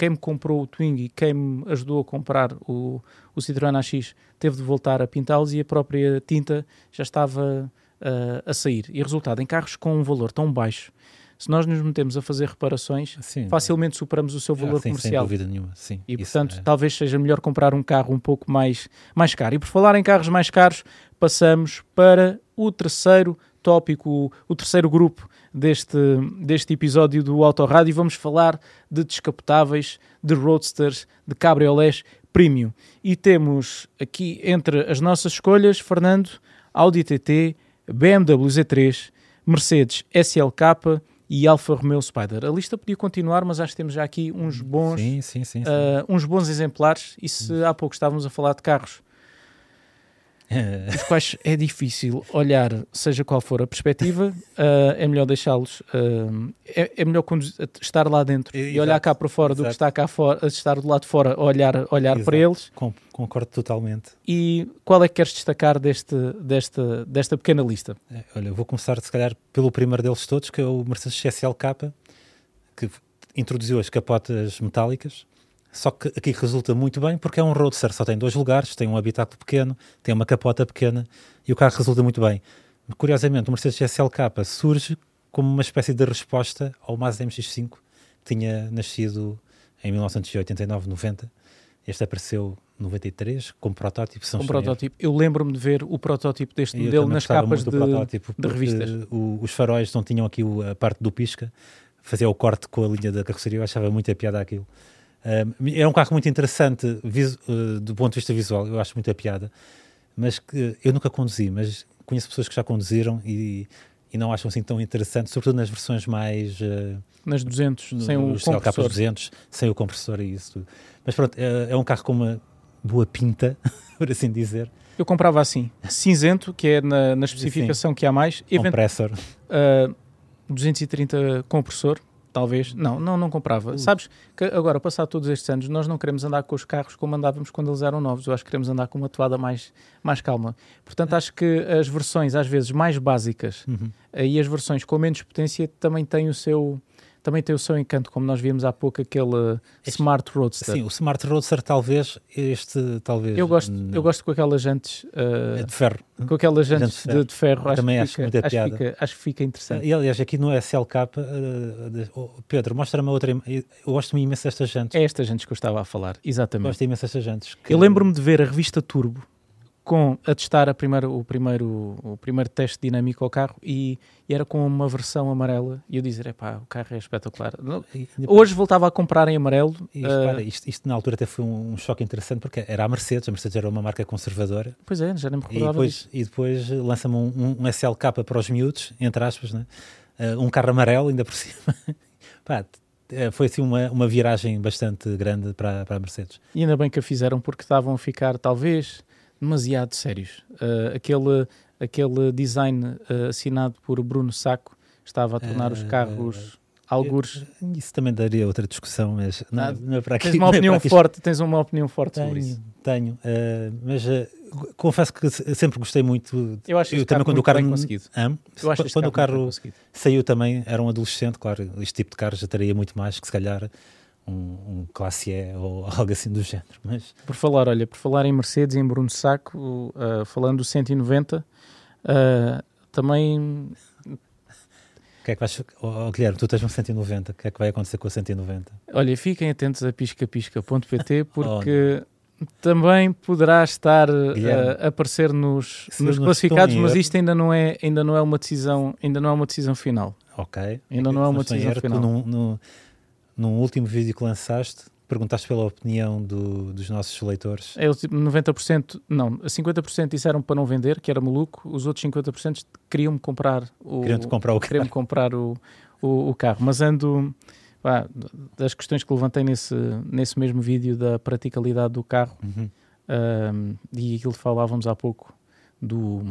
Speaker 1: quem me comprou o Twingo e quem me ajudou a comprar o, o Citroën AX teve de voltar a pintá-los e a própria tinta já estava uh, a sair. E resultado, em carros com um valor tão baixo, se nós nos metemos a fazer reparações, sim, facilmente superamos o seu valor ah, sim, comercial.
Speaker 2: Sem dúvida nenhuma, sim.
Speaker 1: E portanto, é. talvez seja melhor comprar um carro um pouco mais, mais caro. E por falar em carros mais caros, passamos para o terceiro tópico, o terceiro grupo deste, deste episódio do Autorádio vamos falar de descapotáveis, de roadsters, de cabriolés premium. E temos aqui entre as nossas escolhas, Fernando, Audi TT, BMW Z3, Mercedes SLK e Alfa Romeo Spider. A lista podia continuar, mas acho que temos já aqui uns bons,
Speaker 2: sim, sim, sim,
Speaker 1: uh, uns bons exemplares. E se há pouco estávamos a falar de carros os quais é difícil olhar, seja qual for a perspectiva, uh, é melhor deixá-los, uh, é, é, melhor estar lá dentro e, e olhar cá para fora Exato. do que estar cá fora, estar do lado de fora, olhar, olhar para eles.
Speaker 2: Com, concordo totalmente.
Speaker 1: E qual é que queres destacar deste, desta, desta pequena lista?
Speaker 2: É, olha, vou começar se calhar pelo primeiro deles todos, que é o Mercedes SLK, que introduziu as capotas metálicas só que aqui resulta muito bem porque é um roadster, só tem dois lugares, tem um habitáculo pequeno, tem uma capota pequena e o carro resulta muito bem. Curiosamente, o Mercedes SLK surge como uma espécie de resposta ao Mazda MX-5, que tinha nascido em 1989-90. Este apareceu em 93 como protótipo.
Speaker 1: Como protótipo. Eu lembro-me de ver o protótipo deste eu modelo nas capas de, de revistas.
Speaker 2: O, os faróis não tinham aqui a parte do pisca, fazia o corte com a linha da carroceria, eu achava muito a piada aquilo é um carro muito interessante uh, do ponto de vista visual, eu acho muita piada, mas que eu nunca conduzi, mas conheço pessoas que já conduziram e, e não acham assim tão interessante, sobretudo nas versões mais... Uh,
Speaker 1: nas 200, no, sem o compressor.
Speaker 2: 200, sem o compressor e isso tudo. Mas pronto, é, é um carro com uma boa pinta, por assim dizer.
Speaker 1: Eu comprava assim, cinzento, que é na, na especificação Sim. que há mais.
Speaker 2: Compressor.
Speaker 1: Uh, 230 compressor, talvez. Não, não, não comprava. Sabes que agora, passado todos estes anos, nós não queremos andar com os carros como andávamos quando eles eram novos. Eu acho que queremos andar com uma toada mais, mais calma. Portanto, acho que as versões, às vezes, mais básicas uhum. e as versões com menos potência também têm o seu também tem o seu encanto, como nós vimos há pouco aquele este, Smart Roadster.
Speaker 2: Sim, o Smart Roadster talvez, este talvez...
Speaker 1: Eu gosto, eu gosto com aquelas jantes... Uh,
Speaker 2: de ferro.
Speaker 1: Com aquelas jantes, de, de, ferro.
Speaker 2: Acho também
Speaker 1: acho
Speaker 2: piada.
Speaker 1: Acho que fica, acho que fica interessante.
Speaker 2: E aliás, aqui no SLK, uh, Pedro, mostra-me outra... Eu gosto imenso destas jantes.
Speaker 1: É estas jantes que eu estava a falar, exatamente.
Speaker 2: Gosto imenso destas jantes.
Speaker 1: Que... Eu lembro-me de ver a revista Turbo, com a testar a primeira, o, primeiro, o primeiro teste dinâmico ao carro e, e era com uma versão amarela e eu dizer, epá, o carro é espetacular. Hoje voltava a comprar em amarelo.
Speaker 2: E, uh, isto, isto, na altura até foi um, um, choque interessante porque era a Mercedes, a Mercedes era uma marca conservadora.
Speaker 1: Pois é, já nem me recordava
Speaker 2: e depois, E depois lança-me um, um, SLK para os miúdos, entre aspas, né? Uh, um carro amarelo ainda por cima. Pá, eh, foi assim uma, uma viragem bastante grande para, para a Mercedes.
Speaker 1: E ainda bem que a fizeram porque estavam a ficar, talvez, demasiado sérios. Uh, aquele, aquele design uh, assinado por Bruno Saco estava a tornar os carros algures.
Speaker 2: Isso também daria outra discussão, mas não, ah, não é para aqui.
Speaker 1: Tens uma opinião forte, tens uma opinião forte
Speaker 2: tenho,
Speaker 1: sobre isso.
Speaker 2: Tenho, uh, mas uh, confesso que sempre gostei muito.
Speaker 1: Eu acho eu também quando o carro bem conseguido.
Speaker 2: Amo. Eu acho quando o carro saiu também era um adolescente, claro, este tipo de carro já teria muito mais que se calhar um, um classe E ou algo assim do género. Mas...
Speaker 1: Por falar, olha, por falar em Mercedes, em Bruno Saco, uh, falando do 190, uh, também.
Speaker 2: O que é que vais... Oh, Guilherme, tu tens um 190, o que é que vai acontecer com o 190?
Speaker 1: Olha, fiquem atentos a piscapisca.pt porque oh, também poderá estar uh, a aparecer nos, nos classificados, mas isto ainda não é ainda não é uma decisão ainda não é uma decisão final.
Speaker 2: Ok.
Speaker 1: Ainda não é uma decisão final.
Speaker 2: No, no, num último vídeo que lançaste, perguntaste pela opinião do, dos nossos leitores.
Speaker 1: É, 90%, não, 50% disseram para não vender, que era maluco, os outros 50% queriam-me comprar o,
Speaker 2: queriam comprar o carro.
Speaker 1: Queriam comprar o, o, o carro, mas ando pá, das questões que levantei nesse, nesse mesmo vídeo da praticalidade do carro uhum. um, e aquilo que falávamos há pouco do,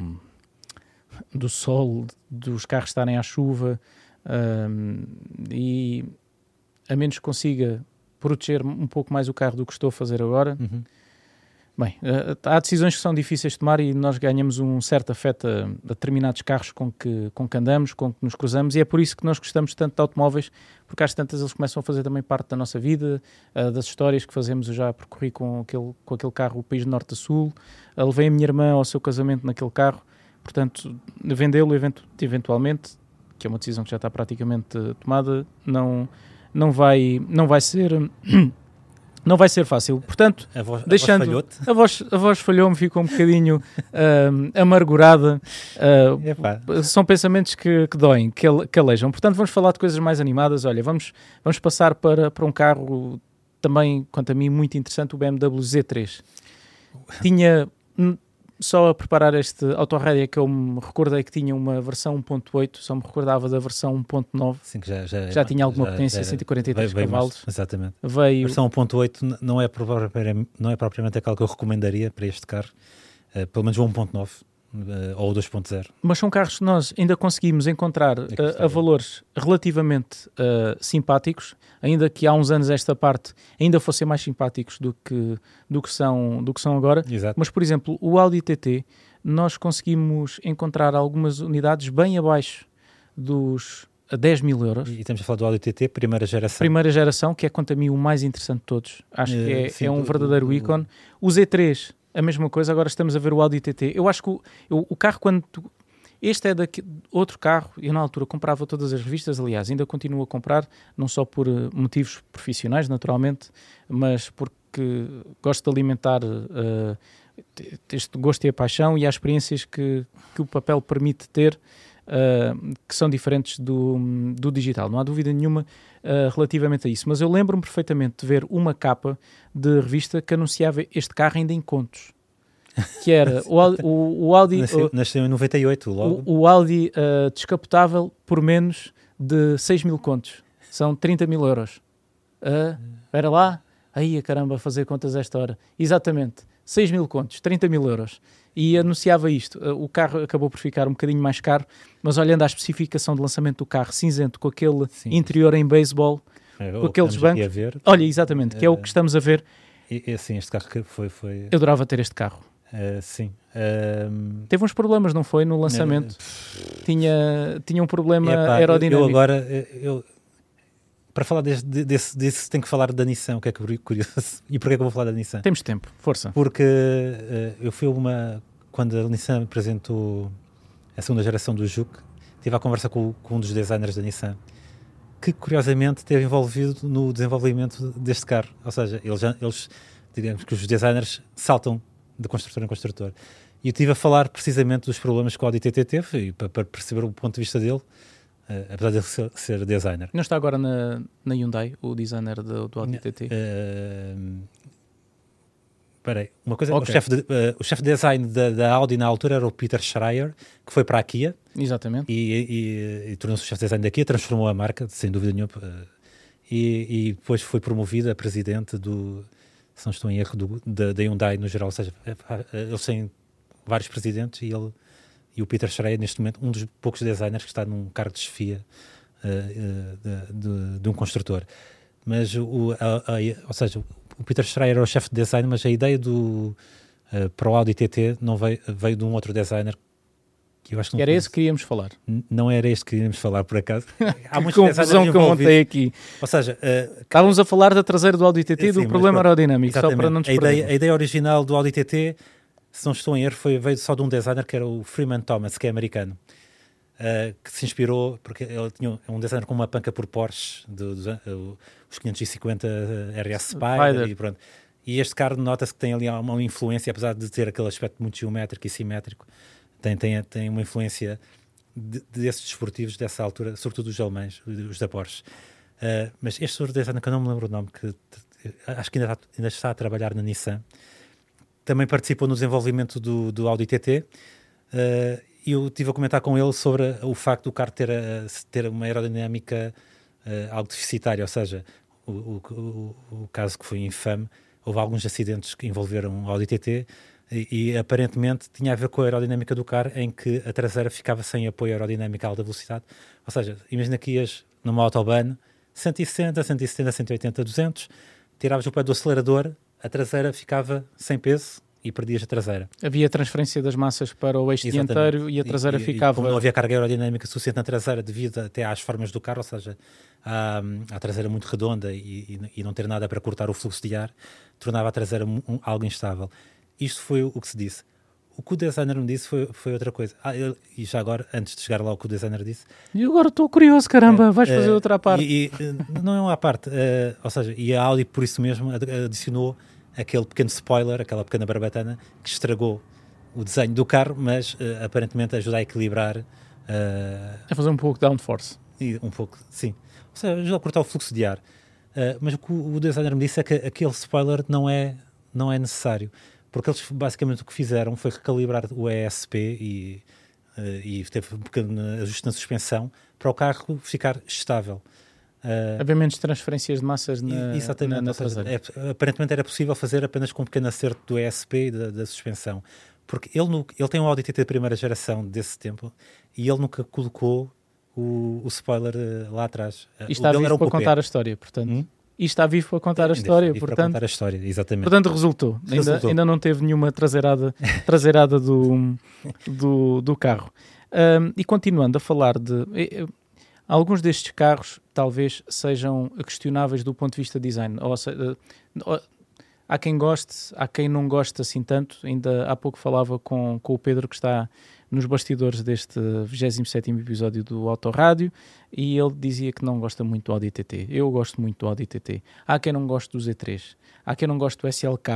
Speaker 1: do sol, dos carros estarem à chuva um, e a menos que consiga proteger um pouco mais o carro do que estou a fazer agora. Uhum. Bem, uh, há decisões que são difíceis de tomar e nós ganhamos um certo afeto a, determinados carros com que, com que andamos, com que nos cruzamos, e é por isso que nós gostamos tanto de automóveis, porque às tantas eles começam a fazer também parte da nossa vida, uh, das histórias que fazemos. Eu já percorri com aquele, com aquele carro o país de norte a sul, uh, levei a minha irmã ao seu casamento naquele carro, portanto, vendê-lo eventualmente, que é uma decisão que já está praticamente tomada, não não vai, não vai ser. Não vai ser fácil. Portanto,
Speaker 2: a voz,
Speaker 1: deixando.
Speaker 2: A voz,
Speaker 1: a voz, falhou-me, ficou um bocadinho uh, amargurada. Uh, são pensamentos que, que doem, que, que alejam. Portanto, vamos falar de coisas mais animadas. Olha, vamos, vamos passar para, para um carro também, quanto a mim, muito interessante: o BMW Z3. Tinha só a preparar este autorrádio é que eu me recordei que tinha uma versão 1.8, só me recordava da versão 1.9.
Speaker 2: Sim, que já, já,
Speaker 1: já tinha alguma já, potência, já, 143 veio, cavalos.
Speaker 2: Exatamente.
Speaker 1: Veio...
Speaker 2: A versão 1.8 não é, não é propriamente aquela que eu recomendaria para este carro, uh, pelo menos o 1.9 uh, ou 2.0.
Speaker 1: Mas são carros que nós ainda conseguimos encontrar uh, a valores relativamente uh, simpáticos, ainda que há uns anos esta parte ainda fossem mais simpáticos do que, do que, são, do que são agora.
Speaker 2: Exato.
Speaker 1: Mas, por exemplo, o Audi TT, nós conseguimos encontrar algumas unidades bem abaixo dos 10 mil euros.
Speaker 2: E estamos a falar do Audi TT, primeira geração.
Speaker 1: Primeira geração, que é quanto a mim o mais interessante de todos. Acho que é, sim, é um verdadeiro ícone. O Z3 a mesma coisa, agora estamos a ver o Audi TT. Eu acho que o, o carro, quando. Tu, este é daqui, outro carro, eu na altura comprava todas as revistas, aliás, ainda continuo a comprar, não só por uh, motivos profissionais, naturalmente, mas porque gosto de alimentar uh, este gosto e a paixão e as experiências que, que o papel permite ter, uh, que são diferentes do, do digital. Não há dúvida nenhuma uh, relativamente a isso. Mas eu lembro-me perfeitamente de ver uma capa de revista que anunciava este carro ainda em contos. Que era o, o, o Audi.
Speaker 2: Nasceu, nasceu, em 98, logo.
Speaker 1: O, o Audi uh, descapotável por menos de 6 mil contos. São 30 mil euros. Espera lá. Aí, caramba, fazer contas esta hora. Exatamente. 6 mil contos, 30 mil euros e anunciava isto. Uh, o carro acabou por ficar um bocadinho mais caro, mas olhando à especificação de lançamento do carro, cinzento, com aquele Sim. interior em beisebol, é, com aqueles bancos. Olha, exatamente, que é o que estamos a ver.
Speaker 2: E assim, este carro que foi, foi.
Speaker 1: Eu adorava ter este carro.
Speaker 2: Uh, sim. Uh...
Speaker 1: Teve uns problemas, não foi? No lançamento. Uh... Tinha, tinha um problema Epá, aerodinâmico.
Speaker 2: Eu agora, eu, para falar desse, desse, desse, tem que falar da Nissan, o que é curioso. E porquê é que eu vou falar da Nissan?
Speaker 1: Temos tempo, força.
Speaker 2: Porque uh, eu fui uma. Quando a Nissan apresentou a segunda geração do Juke, tive a conversa com, com, um dos designers da Nissan, que curiosamente esteve envolvido no desenvolvimento deste carro. Ou seja, eles, eles digamos que os designers saltam de construtor em construtor. E eu estive a falar precisamente dos problemas que o Audi TT teve, e para, para perceber o ponto de vista dele apesar de ele ser, ser, designer.
Speaker 1: Não está agora na, na Hyundai, o designer do, do Audi TT?
Speaker 2: Uh, Espera aí, uma coisa, okay. o chefe de, uh, o chefe de design da, da, Audi na altura era o Peter Schreier, que foi para a Kia.
Speaker 1: Exatamente.
Speaker 2: E, e, e tornou-se o chefe de design da Kia, transformou a marca, sem dúvida nenhuma. E, e, depois foi promovido a presidente do, se não estou em erro, do, da, da Hyundai no geral. Ou seja, eles têm vários presidentes e ele e o Peter Schreier, neste momento, um dos poucos designers que está num cargo de chefia uh, de, de, um construtor. Mas, o, a, a, ou seja, o Peter Schreier é o chefe de design, mas a ideia do uh, para o Audi TT não veio, veio de um outro designer
Speaker 1: que eu acho que não era esse que queríamos falar.
Speaker 2: não era este que queríamos falar, por acaso.
Speaker 1: Há muita confusão que eu montei aqui.
Speaker 2: Ou seja,
Speaker 1: uh, estávamos a falar da traseira do Audi TT e do problema aerodinâmico, só para não
Speaker 2: a ideia, a ideia original do Audi TT se não estou em erro, foi, veio só de um designer que era o Freeman Thomas, que é americano, uh, que se inspirou, porque ele tinha um designer com uma panca por Porsche, do, do, uh, os 550 RS Spider, e pronto. E este carro nota-se que tem ali uma influência, apesar de ter aquele aspecto muito geométrico e simétrico, tem, tem, tem uma influência de, desses desportivos dessa altura, sobretudo os alemães, os da Porsche. Uh, mas este senhor designer, que eu não me lembro o nome, que acho que ainda está, ainda está, a trabalhar na Nissan, também participou no desenvolvimento do, do Audi TT. Uh, e eu estive a comentar com ele sobre o facto do carro ter, a, ter uma aerodinâmica uh, algo deficitária, ou seja, o, o, o, o, caso que foi infame, houve alguns acidentes que envolveram o Audi TT e, e, aparentemente tinha a ver com a aerodinâmica do carro, em que a traseira ficava sem apoio aerodinâmico a alta velocidade. Ou seja, imagina que ias numa autobahn 160, 170, 180, 200, tiravas o pé do acelerador, a traseira ficava sem peso e perdias a traseira.
Speaker 1: Havia transferência das massas para o eixo Exatamente. dianteiro e a traseira e, ficava. E
Speaker 2: como não havia carga aerodinâmica suficiente na traseira, devido até às formas do carro, ou seja, à, à traseira muito redonda e, e, não ter nada para cortar o fluxo de ar, tornava a traseira um, um, algo instável. Isto foi o que se disse. O que o designer me disse foi, foi outra coisa. Ah, eu, e já agora, antes de chegar lá, o que o designer disse.
Speaker 1: E agora estou curioso, caramba, é, vais fazer é, outra parte.
Speaker 2: E, e, não é uma parte, é, ou seja, e a Audi por isso mesmo adicionou aquele pequeno spoiler, aquela pequena barbatana que estragou o desenho do carro, mas uh, aparentemente ajuda a equilibrar. Uh,
Speaker 1: a fazer um pouco de downforce.
Speaker 2: E um pouco, sim. Ou seja, ajuda a cortar o fluxo de ar. Uh, mas o que o designer me disse é que aquele spoiler não é, não é necessário, porque eles basicamente o que fizeram foi recalibrar o ESP e, e teve um pequeno ajuste na suspensão para o carro ficar estável.
Speaker 1: Uh, Haver menos transferências de massas na, exatamente, na, na traseira.
Speaker 2: É, aparentemente era possível fazer apenas com um pequeno acerto do ESP e da, da suspensão. Porque ele, no, ele tem um Audi TT de primeira geração desse tempo e ele nunca colocou o, o spoiler uh, lá atrás.
Speaker 1: E está vivo um para contar a história, portanto. Hum? E está vivo para contar a história, portanto. Para
Speaker 2: contar a história, exatamente.
Speaker 1: Portanto, resultou. resultou. Ainda, ainda não teve nenhuma traseirada, traseirada do, do, do carro. Um, e continuando a falar de. Alguns destes carros talvez sejam questionáveis do ponto de vista design. Ou seja, há quem goste, há quem não goste assim tanto. Ainda há pouco falava com, com o Pedro, que está nos bastidores deste 27 episódio do Autorádio, e ele dizia que não gosta muito do Audi TT. Eu gosto muito do Audi TT. Há quem não goste do Z3. Há quem não goste do SLK.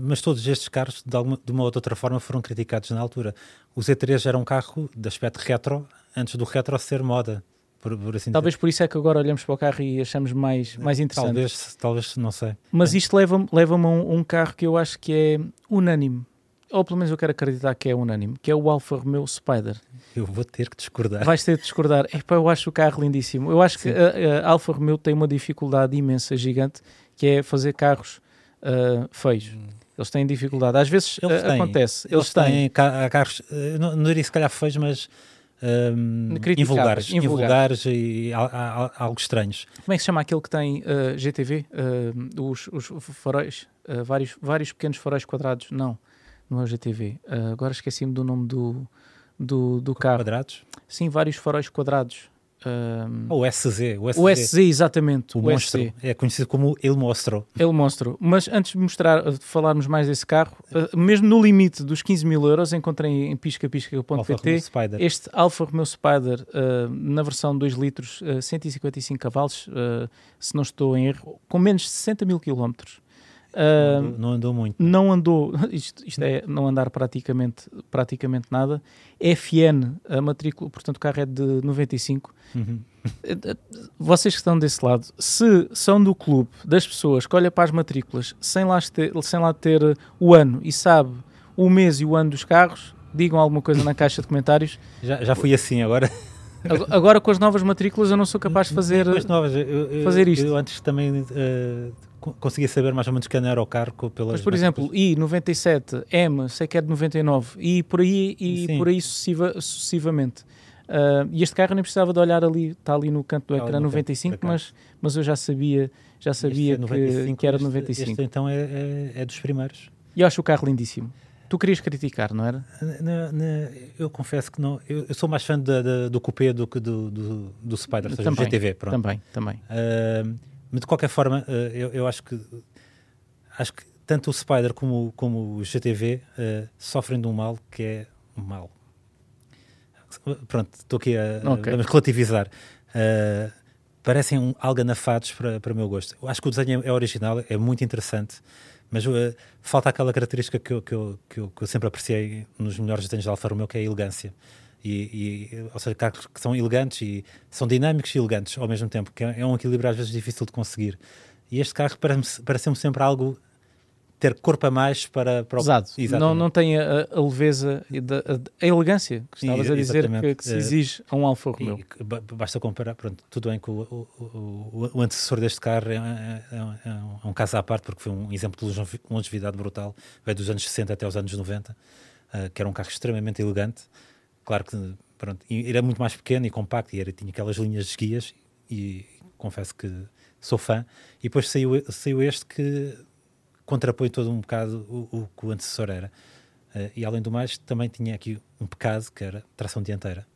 Speaker 2: Mas todos estes carros, de, alguma, de uma ou outra forma, foram criticados na altura. O Z3 era um carro de aspecto retro, antes do retro ser moda.
Speaker 1: Por, por assim talvez dizer. por isso é que agora olhamos para o carro e achamos mais, mais interessante.
Speaker 2: Talvez, talvez não sei.
Speaker 1: Mas é. isto leva-me leva a um, um, carro que eu acho que é unânime. Ou pelo menos eu quero acreditar que é unânime, que é o Alfa Romeo Spider.
Speaker 2: Eu vou ter que discordar.
Speaker 1: Vais ter que discordar. Epá, eu acho o carro lindíssimo. Eu acho Sim. que a, a, Alfa Romeo tem uma dificuldade imensa, gigante, que é fazer carros uh, feios. Hum. Eles têm dificuldade. Às vezes eles uh, acontece.
Speaker 2: Eles, eles têm, têm carros, não, não diria se calhar feios, mas um, invulgares, invulgares e algo estranhos.
Speaker 1: Como é que se chama aquele que tem uh, GTV? Uh, os, os faróis, uh, vários, vários pequenos faróis quadrados? Não, não é o GTV. agora esqueci-me do nome do, do, do carro.
Speaker 2: Quadrados?
Speaker 1: Sim, vários faróis quadrados.
Speaker 2: Um, o SZ,
Speaker 1: o SZ. O SZ, exatamente.
Speaker 2: O, o monstro. SZ. É conhecido como El Monstro.
Speaker 1: El Monstro. Mas antes de mostrar, de falarmos mais desse carro, uh, mesmo no limite dos 15 mil euros, encontrei em piscapisca.pt este Alfa Romeo Spider uh, na versão 2 litros, uh, 155 cavalos, se não estou em erro, com menos de 60 mil quilómetros.
Speaker 2: Uh, não, andou, não, andou, muito.
Speaker 1: Não andou, isto, isto, é não andar praticamente, praticamente nada. FN, a matrícula, portanto o carro é de 95. Uhum. Vocês que estão desse lado, se são do clube, das pessoas que olha para as matrículas sem lá, ter, sem lá ter o ano e sabe o mês e o ano dos carros, digam alguma coisa na caixa de comentários.
Speaker 2: Já, já fui assim agora.
Speaker 1: Agora com as novas matrículas eu não sou capaz de fazer,
Speaker 2: novas, eu, fazer isto. Eu antes também uh, conseguia saber mais ou menos quem era o carro pelas.
Speaker 1: Mas, por exemplo, I97, M, sei que é de 99, e por aí, e por aí sucessiva, sucessivamente. Uh, e este carro nem precisava de olhar ali, está ali no canto do ecrã 95, canto, mas, mas eu já sabia, já sabia é 95, que, que, era de 95. Este,
Speaker 2: então é, é, é, dos primeiros.
Speaker 1: E eu acho o carro lindíssimo. Tu querias criticar, não era?
Speaker 2: Na, na, eu confesso que não. Eu, eu sou mais fã de, de, do Coupé do que do, do, do Spider, ou seja, também, do GTV. Pronto.
Speaker 1: Também, também.
Speaker 2: Uh, mas de qualquer forma, uh, eu, eu, acho que acho que tanto o Spider como, como o GTV uh, eh, sofrem de um mal que é um mal. Pronto, estou aqui a, okay. a relativizar. Uh, parecem um, alganafados para, para o meu gosto. Eu acho que o desenho é original, é muito interessante, Mas uh, falta aquela característica que eu, que, eu, que, eu, que eu sempre apreciei nos melhores desenhos de Alfa Romeo, que é a elegância. E, e, ou seja, carros que são elegantes e são dinâmicos e elegantes ao mesmo tempo, que é, é um equilíbrio às vezes difícil de conseguir. E este carro parece-me parece sempre algo ter corpo a mais para, para
Speaker 1: o... Não, não tem a, a leveza e a, a, elegância que estavas a dizer que, que, se exige a um Alfa Romeo. E,
Speaker 2: basta comparar, pronto, tudo bem que o, o, o, o antecessor deste carro é, é, é, é, um caso à parte porque foi um exemplo de longevidade brutal, veio dos anos 60 até os anos 90, uh, que era um carro extremamente elegante, claro que pronto, era muito mais pequeno e compacto e era, tinha aquelas linhas de guias e confesso que sou fã, e depois saiu, saiu este que contrapõe todo um bocado o, o que o antecessor era. Uh, e além do mais, também tinha aqui um pecado que era tração dianteira.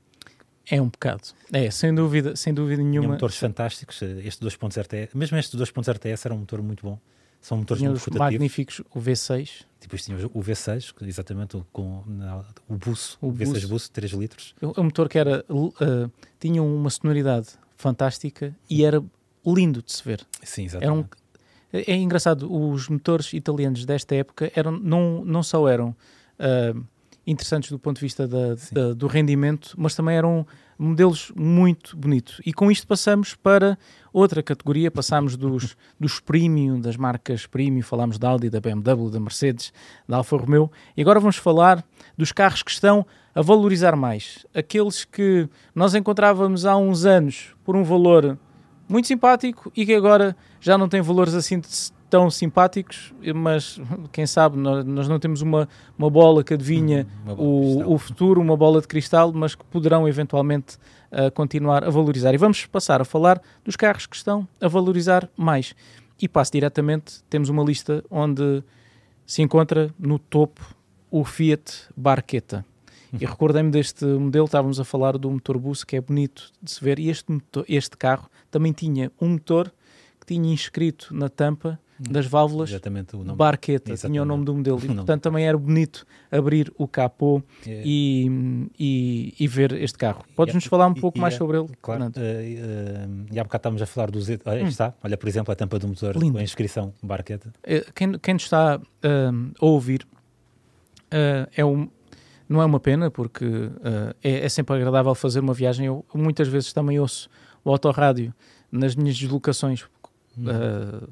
Speaker 1: É um pecado. É, sem dúvida, sem dúvida nenhuma. Tinha
Speaker 2: motores fantásticos. Eh, este 2.0 RTS, mesmo este 2.0 RTS era um motor muito bom. São motores
Speaker 1: tinha
Speaker 2: muito
Speaker 1: os magníficos, o V6.
Speaker 2: Depois tinha o V6, exatamente com na, o buço, o, o V6 buço, 3 litros.
Speaker 1: O, motor que era, uh, tinha uma sonoridade fantástica e era lindo de se ver.
Speaker 2: Sim, exatamente. Um,
Speaker 1: é engraçado, os motores italianos desta época eram, não, não só eram uh, interessantes do ponto de vista da, da, do rendimento, mas também eram modelos muito bonitos. E com isto passamos para outra categoria, passamos dos, dos premium, das marcas premium, falámos da Audi, da BMW, da Mercedes, da Alfa Romeo, e agora vamos falar dos carros que estão a valorizar mais. Aqueles que nós encontrávamos há uns anos por um valor muito simpático e que agora já não tem valores assim tão simpáticos, mas quem sabe, nós, nós não temos uma, uma bola que adivinha hum, o, o futuro, uma bola de cristal, mas que poderão eventualmente uh, continuar a valorizar. E vamos passar a falar dos carros que estão a valorizar mais. E passo diretamente, temos uma lista onde se encontra no topo o Fiat Barchetta. E recordei-me deste modelo, estávamos a falar do motor bus, que é bonito de se ver, e este, motor, este carro também tinha um motor que tinha inscrito na tampa das válvulas
Speaker 2: Exatamente, o nome.
Speaker 1: Barqueta, Exatamente. tinha o nome do modelo. E, portanto, também era bonito abrir o capô é. e, e, e, ver este carro. Podes-nos falar um pouco mais é, sobre ele?
Speaker 2: Claro. Uh, uh, e há bocado estávamos a falar do Z. Olha, hum. está. Olha, por exemplo, a tampa do motor Lindo. com a inscrição Barqueta.
Speaker 1: Uh, quem, quem nos está uh, a ouvir é um, não é uma pena, porque uh, é, é, sempre agradável fazer uma viagem. Eu muitas vezes também ouço o autorrádio nas minhas deslocações uh,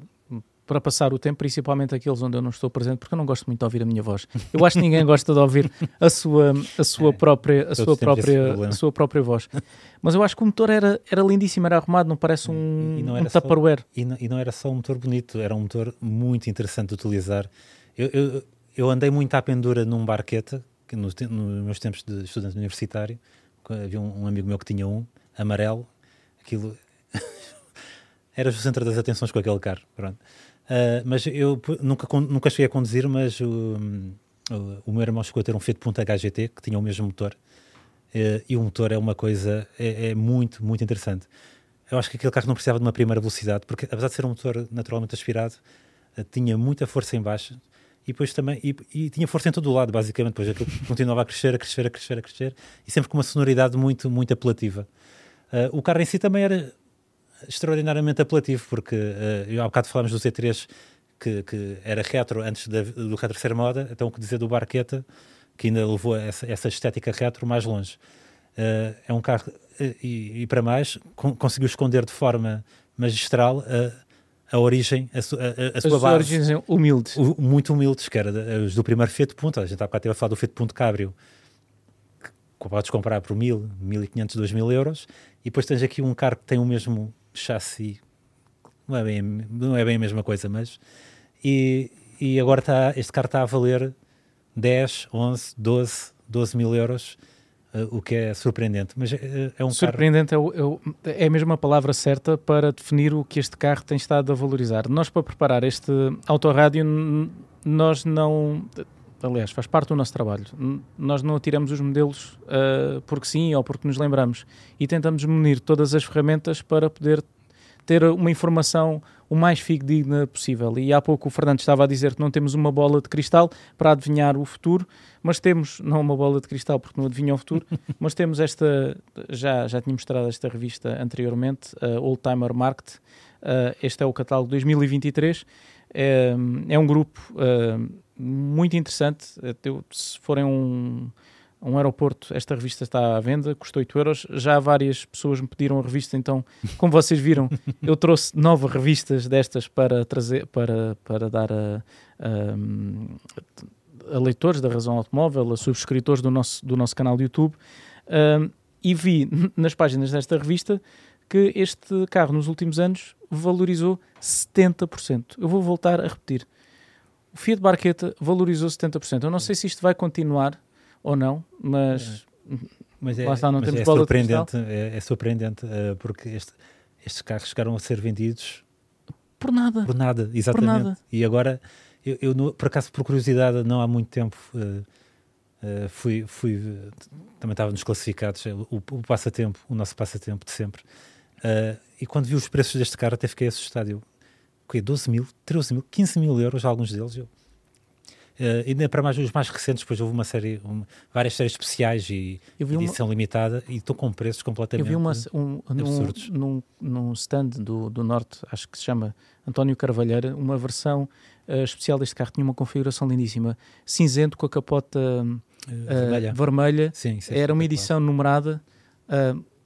Speaker 1: para passar o tempo, principalmente aqueles onde eu não estou presente, porque eu não gosto muito de ouvir a minha voz. Eu acho que ninguém gosta de ouvir a sua, a sua, é, própria, a sua, própria, a sua própria voz. Mas eu acho que o motor era, era lindíssimo, era arrumado, não parece um, e não era um Tupperware.
Speaker 2: Só, e, não, e não era só um motor bonito, era um motor muito interessante de utilizar. Eu, eu, eu andei muito à pendura num barqueta, que nos, nos meus tempos de estudante universitário, havia um, um, amigo meu que tinha um, amarelo, aquilo era o centro das atenções com aquele carro, pronto. Uh, mas eu nunca, nunca cheguei a conduzir, mas o, o, o meu irmão chegou a ter um Fiat Punto HGT, que tinha o mesmo motor, uh, e o motor é uma coisa, é, é, muito, muito interessante. Eu acho que aquele carro não precisava de uma primeira velocidade, porque apesar de ser um motor naturalmente aspirado, uh, tinha muita força em baixo, e depois também e, e, tinha força em todo o lado, basicamente. Depois aquilo continuava a crescer, a crescer, a crescer, a crescer, e sempre com uma sonoridade muito, muito apelativa. Uh, o carro em si também era extraordinariamente apelativo, porque uh, há bocado falámos do C3 que, que era retro antes da, do retro ser moda, então o que dizer do Barqueta, que ainda levou essa, essa estética retro mais longe. Uh, é um carro, e, e, para mais, con conseguiu esconder de forma magistral a origem, a, a, a sua base.
Speaker 1: origens humildes.
Speaker 2: O, muito humildes, que era os do primeiro Fiat Punto. A gente há bocado teve a falar do Fiat Punto Cabrio, que podes comprar por 1000, 1500, 2000 euros. E depois tens aqui um carro que tem o mesmo chassi. Não é bem, não é bem a mesma coisa, mas. E, e agora está, este carro está a valer 10, 11, 12, 12 mil euros uh, o que é surpreendente. Mas uh, é um
Speaker 1: surpreendente
Speaker 2: carro...
Speaker 1: é, o, é, é, mesmo a palavra certa para definir o que este carro tem estado a valorizar. Nós, para preparar este autorrádio, nós não. Aliás, faz parte do nosso trabalho. Nós não tiramos os modelos uh, porque sim ou porque nos lembramos e tentamos munir todas as ferramentas para poder ter uma informação o mais fidedigna possível. E há pouco o Fernando estava a dizer que não temos uma bola de cristal para adivinhar o futuro, mas temos, não uma bola de cristal porque não adivinha o futuro, mas temos esta, já, já tinha mostrado esta revista anteriormente, a Old Timer Market, uh, este é o catálogo 2023, É, é um grupo uh, muito interessante. Se forem um, um aeroporto, esta revista está à venda, custa 8 euros. Já várias pessoas me pediram a revista, então, como vocês viram, eu trouxe nove revistas destas para trazer, para, para dar a, a, a leitores da Razão Automóvel, a subscritores do nosso, do nosso canal do YouTube. Um, e vi nas páginas desta revista que este carro nos últimos anos valorizou 70%. Eu vou voltar a repetir. O Fiat Barqueta valorizou 70%. Eu não sei se isto vai continuar ou não, mas,
Speaker 2: mas é, está, não temos é surpreendente, é, é, surpreendente uh, porque este, estes carros chegaram a ser vendidos
Speaker 1: por nada.
Speaker 2: Por nada, exatamente. Por nada. E agora, eu, eu, por acaso, por curiosidade, não há muito tempo. Uh, Uh, fui, fui, também estava nos classificados, o, o, passatempo, o nosso passatempo de sempre. E quando vi os preços deste carro, até fiquei assustado. Eu, okay, 12 mil, 13 mil, 15 mil euros, alguns deles. Eu, Uh, ainda para mais os mais recentes, depois houve uma série, uma, várias séries especiais e edição uma... limitada e estão com preços completamente Eu vi uma, um, absurdos.
Speaker 1: Num, num, stand do, do Norte, acho que se chama António Carvalheira, uma versão uh, especial deste carro, tinha uma configuração lindíssima, cinzento com a capota uh, vermelha. vermelha. Sim, Era uma edição numerada.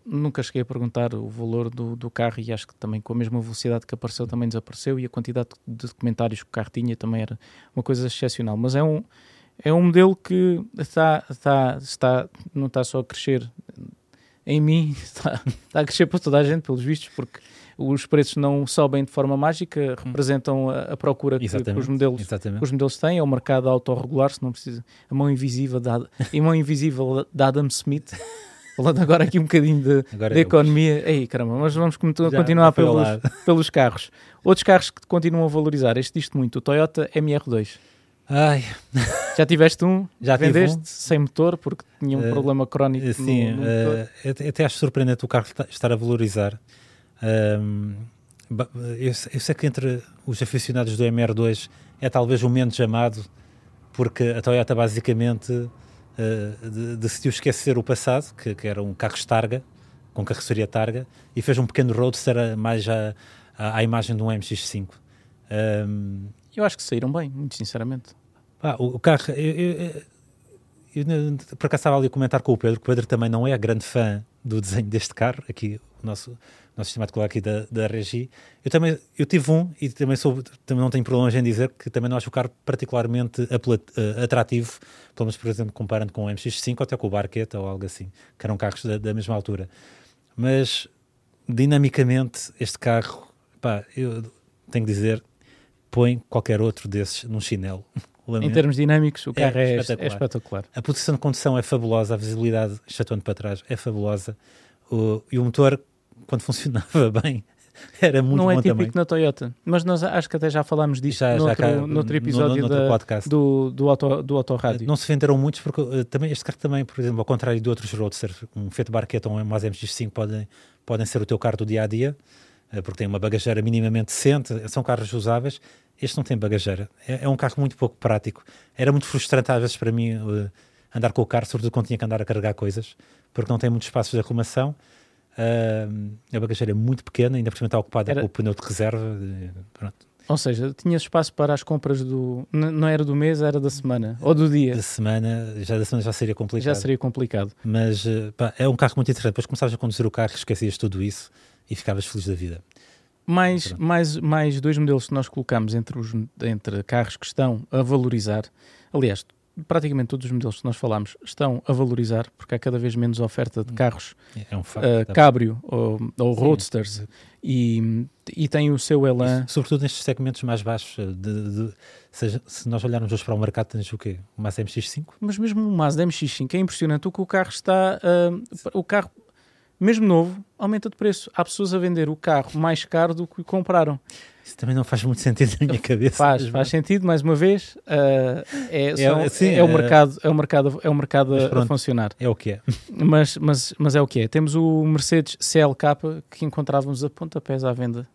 Speaker 1: Nunca cheguei a perguntar o valor do, do carro e acho que também com a mesma velocidade que apareceu também desapareceu e a quantidade de comentários que o carro tinha também era uma coisa excepcional. Mas é um, é um modelo que está, está, está, não está só a crescer em mim, está, está a crescer para toda a gente, pelos vistos, porque os preços não sobem de forma mágica, hum. representam a, a procura que, que, os modelos, os modelos têm, é o mercado autorregular, se não precisa, a mão invisível da, a mão invisível da Adam Smith Falando agora aqui um bocadinho de, de economia. Ei, caramba, mas vamos continuar pelos, pelos carros. Outros carros que continuam a valorizar, este diz muito, o Toyota MR2.
Speaker 2: Ai.
Speaker 1: Já tiveste um? Já vendeste um. sem motor porque tinha um uh, problema crónico
Speaker 2: sim, no, no uh, até acho surpreendente o carro estar a valorizar. Um, eu, eu, sei que entre os aficionados do MR2 é talvez o menos amado porque a Toyota basicamente uh, decidiu esquecer o passado, que, que, era um carro Targa, com carroceria Targa, e fez um pequeno roadster mais à, à, imagem de um MX-5.
Speaker 1: Um, eu acho que saíram bem, muito sinceramente.
Speaker 2: Ah, o, o, carro, eu, eu, eu, eu, por acaso estava ali a comentar com o Pedro, que o Pedro também não é grande fã do desenho deste carro, aqui o nosso nosso estimado aqui da, da Regi. Eu também eu tive um e também, sou, também não tenho problemas em dizer que também não acho o carro particularmente uh, atrativo, pelo menos, por exemplo, comparando com o MX-5 ou até com o Barqueta ou algo assim, que eram carros da, da mesma altura. Mas, dinamicamente, este carro, pá, eu tenho que dizer, põe qualquer outro desses num chinelo.
Speaker 1: Em termos dinâmicos, o carro é, é, espetacular. é, espetacular.
Speaker 2: A posição de condução é fabulosa, a visibilidade, chatando para trás, é fabulosa. O, e o motor quando funcionava bem, era muito
Speaker 1: Não
Speaker 2: é
Speaker 1: típico
Speaker 2: também.
Speaker 1: na Toyota, mas nós acho que até já falámos disto já, noutro, já cá, noutro episódio no, no, no da, podcast. do, do, auto, do Autorádio.
Speaker 2: Não se venderam muitos, porque uh, também este carro também, por exemplo, ao contrário de outros roadsters, um Fiat Barqueta ou um Mazda MX-5 podem, podem ser o teu carro do dia-a-dia, -dia, uh, porque tem uma bagageira minimamente decente, são carros usáveis. Este não tem bagageira. É, é, um carro muito pouco prático. Era muito frustrante às vezes para mim uh, andar com o carro, sobretudo quando tinha que andar a carregar coisas, porque não tem muitos espaços de aclimação Uh, a bagageira é muito pequena, ainda por cima está ocupada Era... com o pneu de reserva. Pronto.
Speaker 1: Ou seja, tinha espaço para as compras do. Não era do mês, era da semana. Ou do dia.
Speaker 2: Da semana, já da semana já seria complicado.
Speaker 1: Já seria complicado.
Speaker 2: Mas ah, pá, é um carro muito interessante. Depois começavas a conduzir o carro, esquecias tudo isso e ficavas feliz da vida.
Speaker 1: Mais, mais, mais dois modelos que nós colocamos entre, os, entre carros que estão a valorizar. Aliás, praticamente todos os modelos que nós falamos estão a valorizar, porque há cada vez menos oferta de hum. carros é um facto, uh, cabrio ou, ou roadsters e, e tem o seu elan.
Speaker 2: Isso, sobretudo nestes segmentos mais baixos, de, de, seja, se nós olharmos hoje para o mercado, tens o quê? O Mazda MX-5?
Speaker 1: Mas mesmo o Mazda MX-5 é impressionante o que o carro está... Uh, o carro, mesmo novo, aumenta de preço. Há pessoas a vender o carro mais caro do que compraram.
Speaker 2: Isso também não faz muito sentido na minha cabeça.
Speaker 1: Faz, faz sentido, mais uma vez, uh, é, só, é, sim, é, o mercado, é o mercado, é o mercado a, pronto, a, funcionar.
Speaker 2: É o que é.
Speaker 1: Mas, mas, mas é o que é. Temos o Mercedes CLK que encontrávamos a pontapés à venda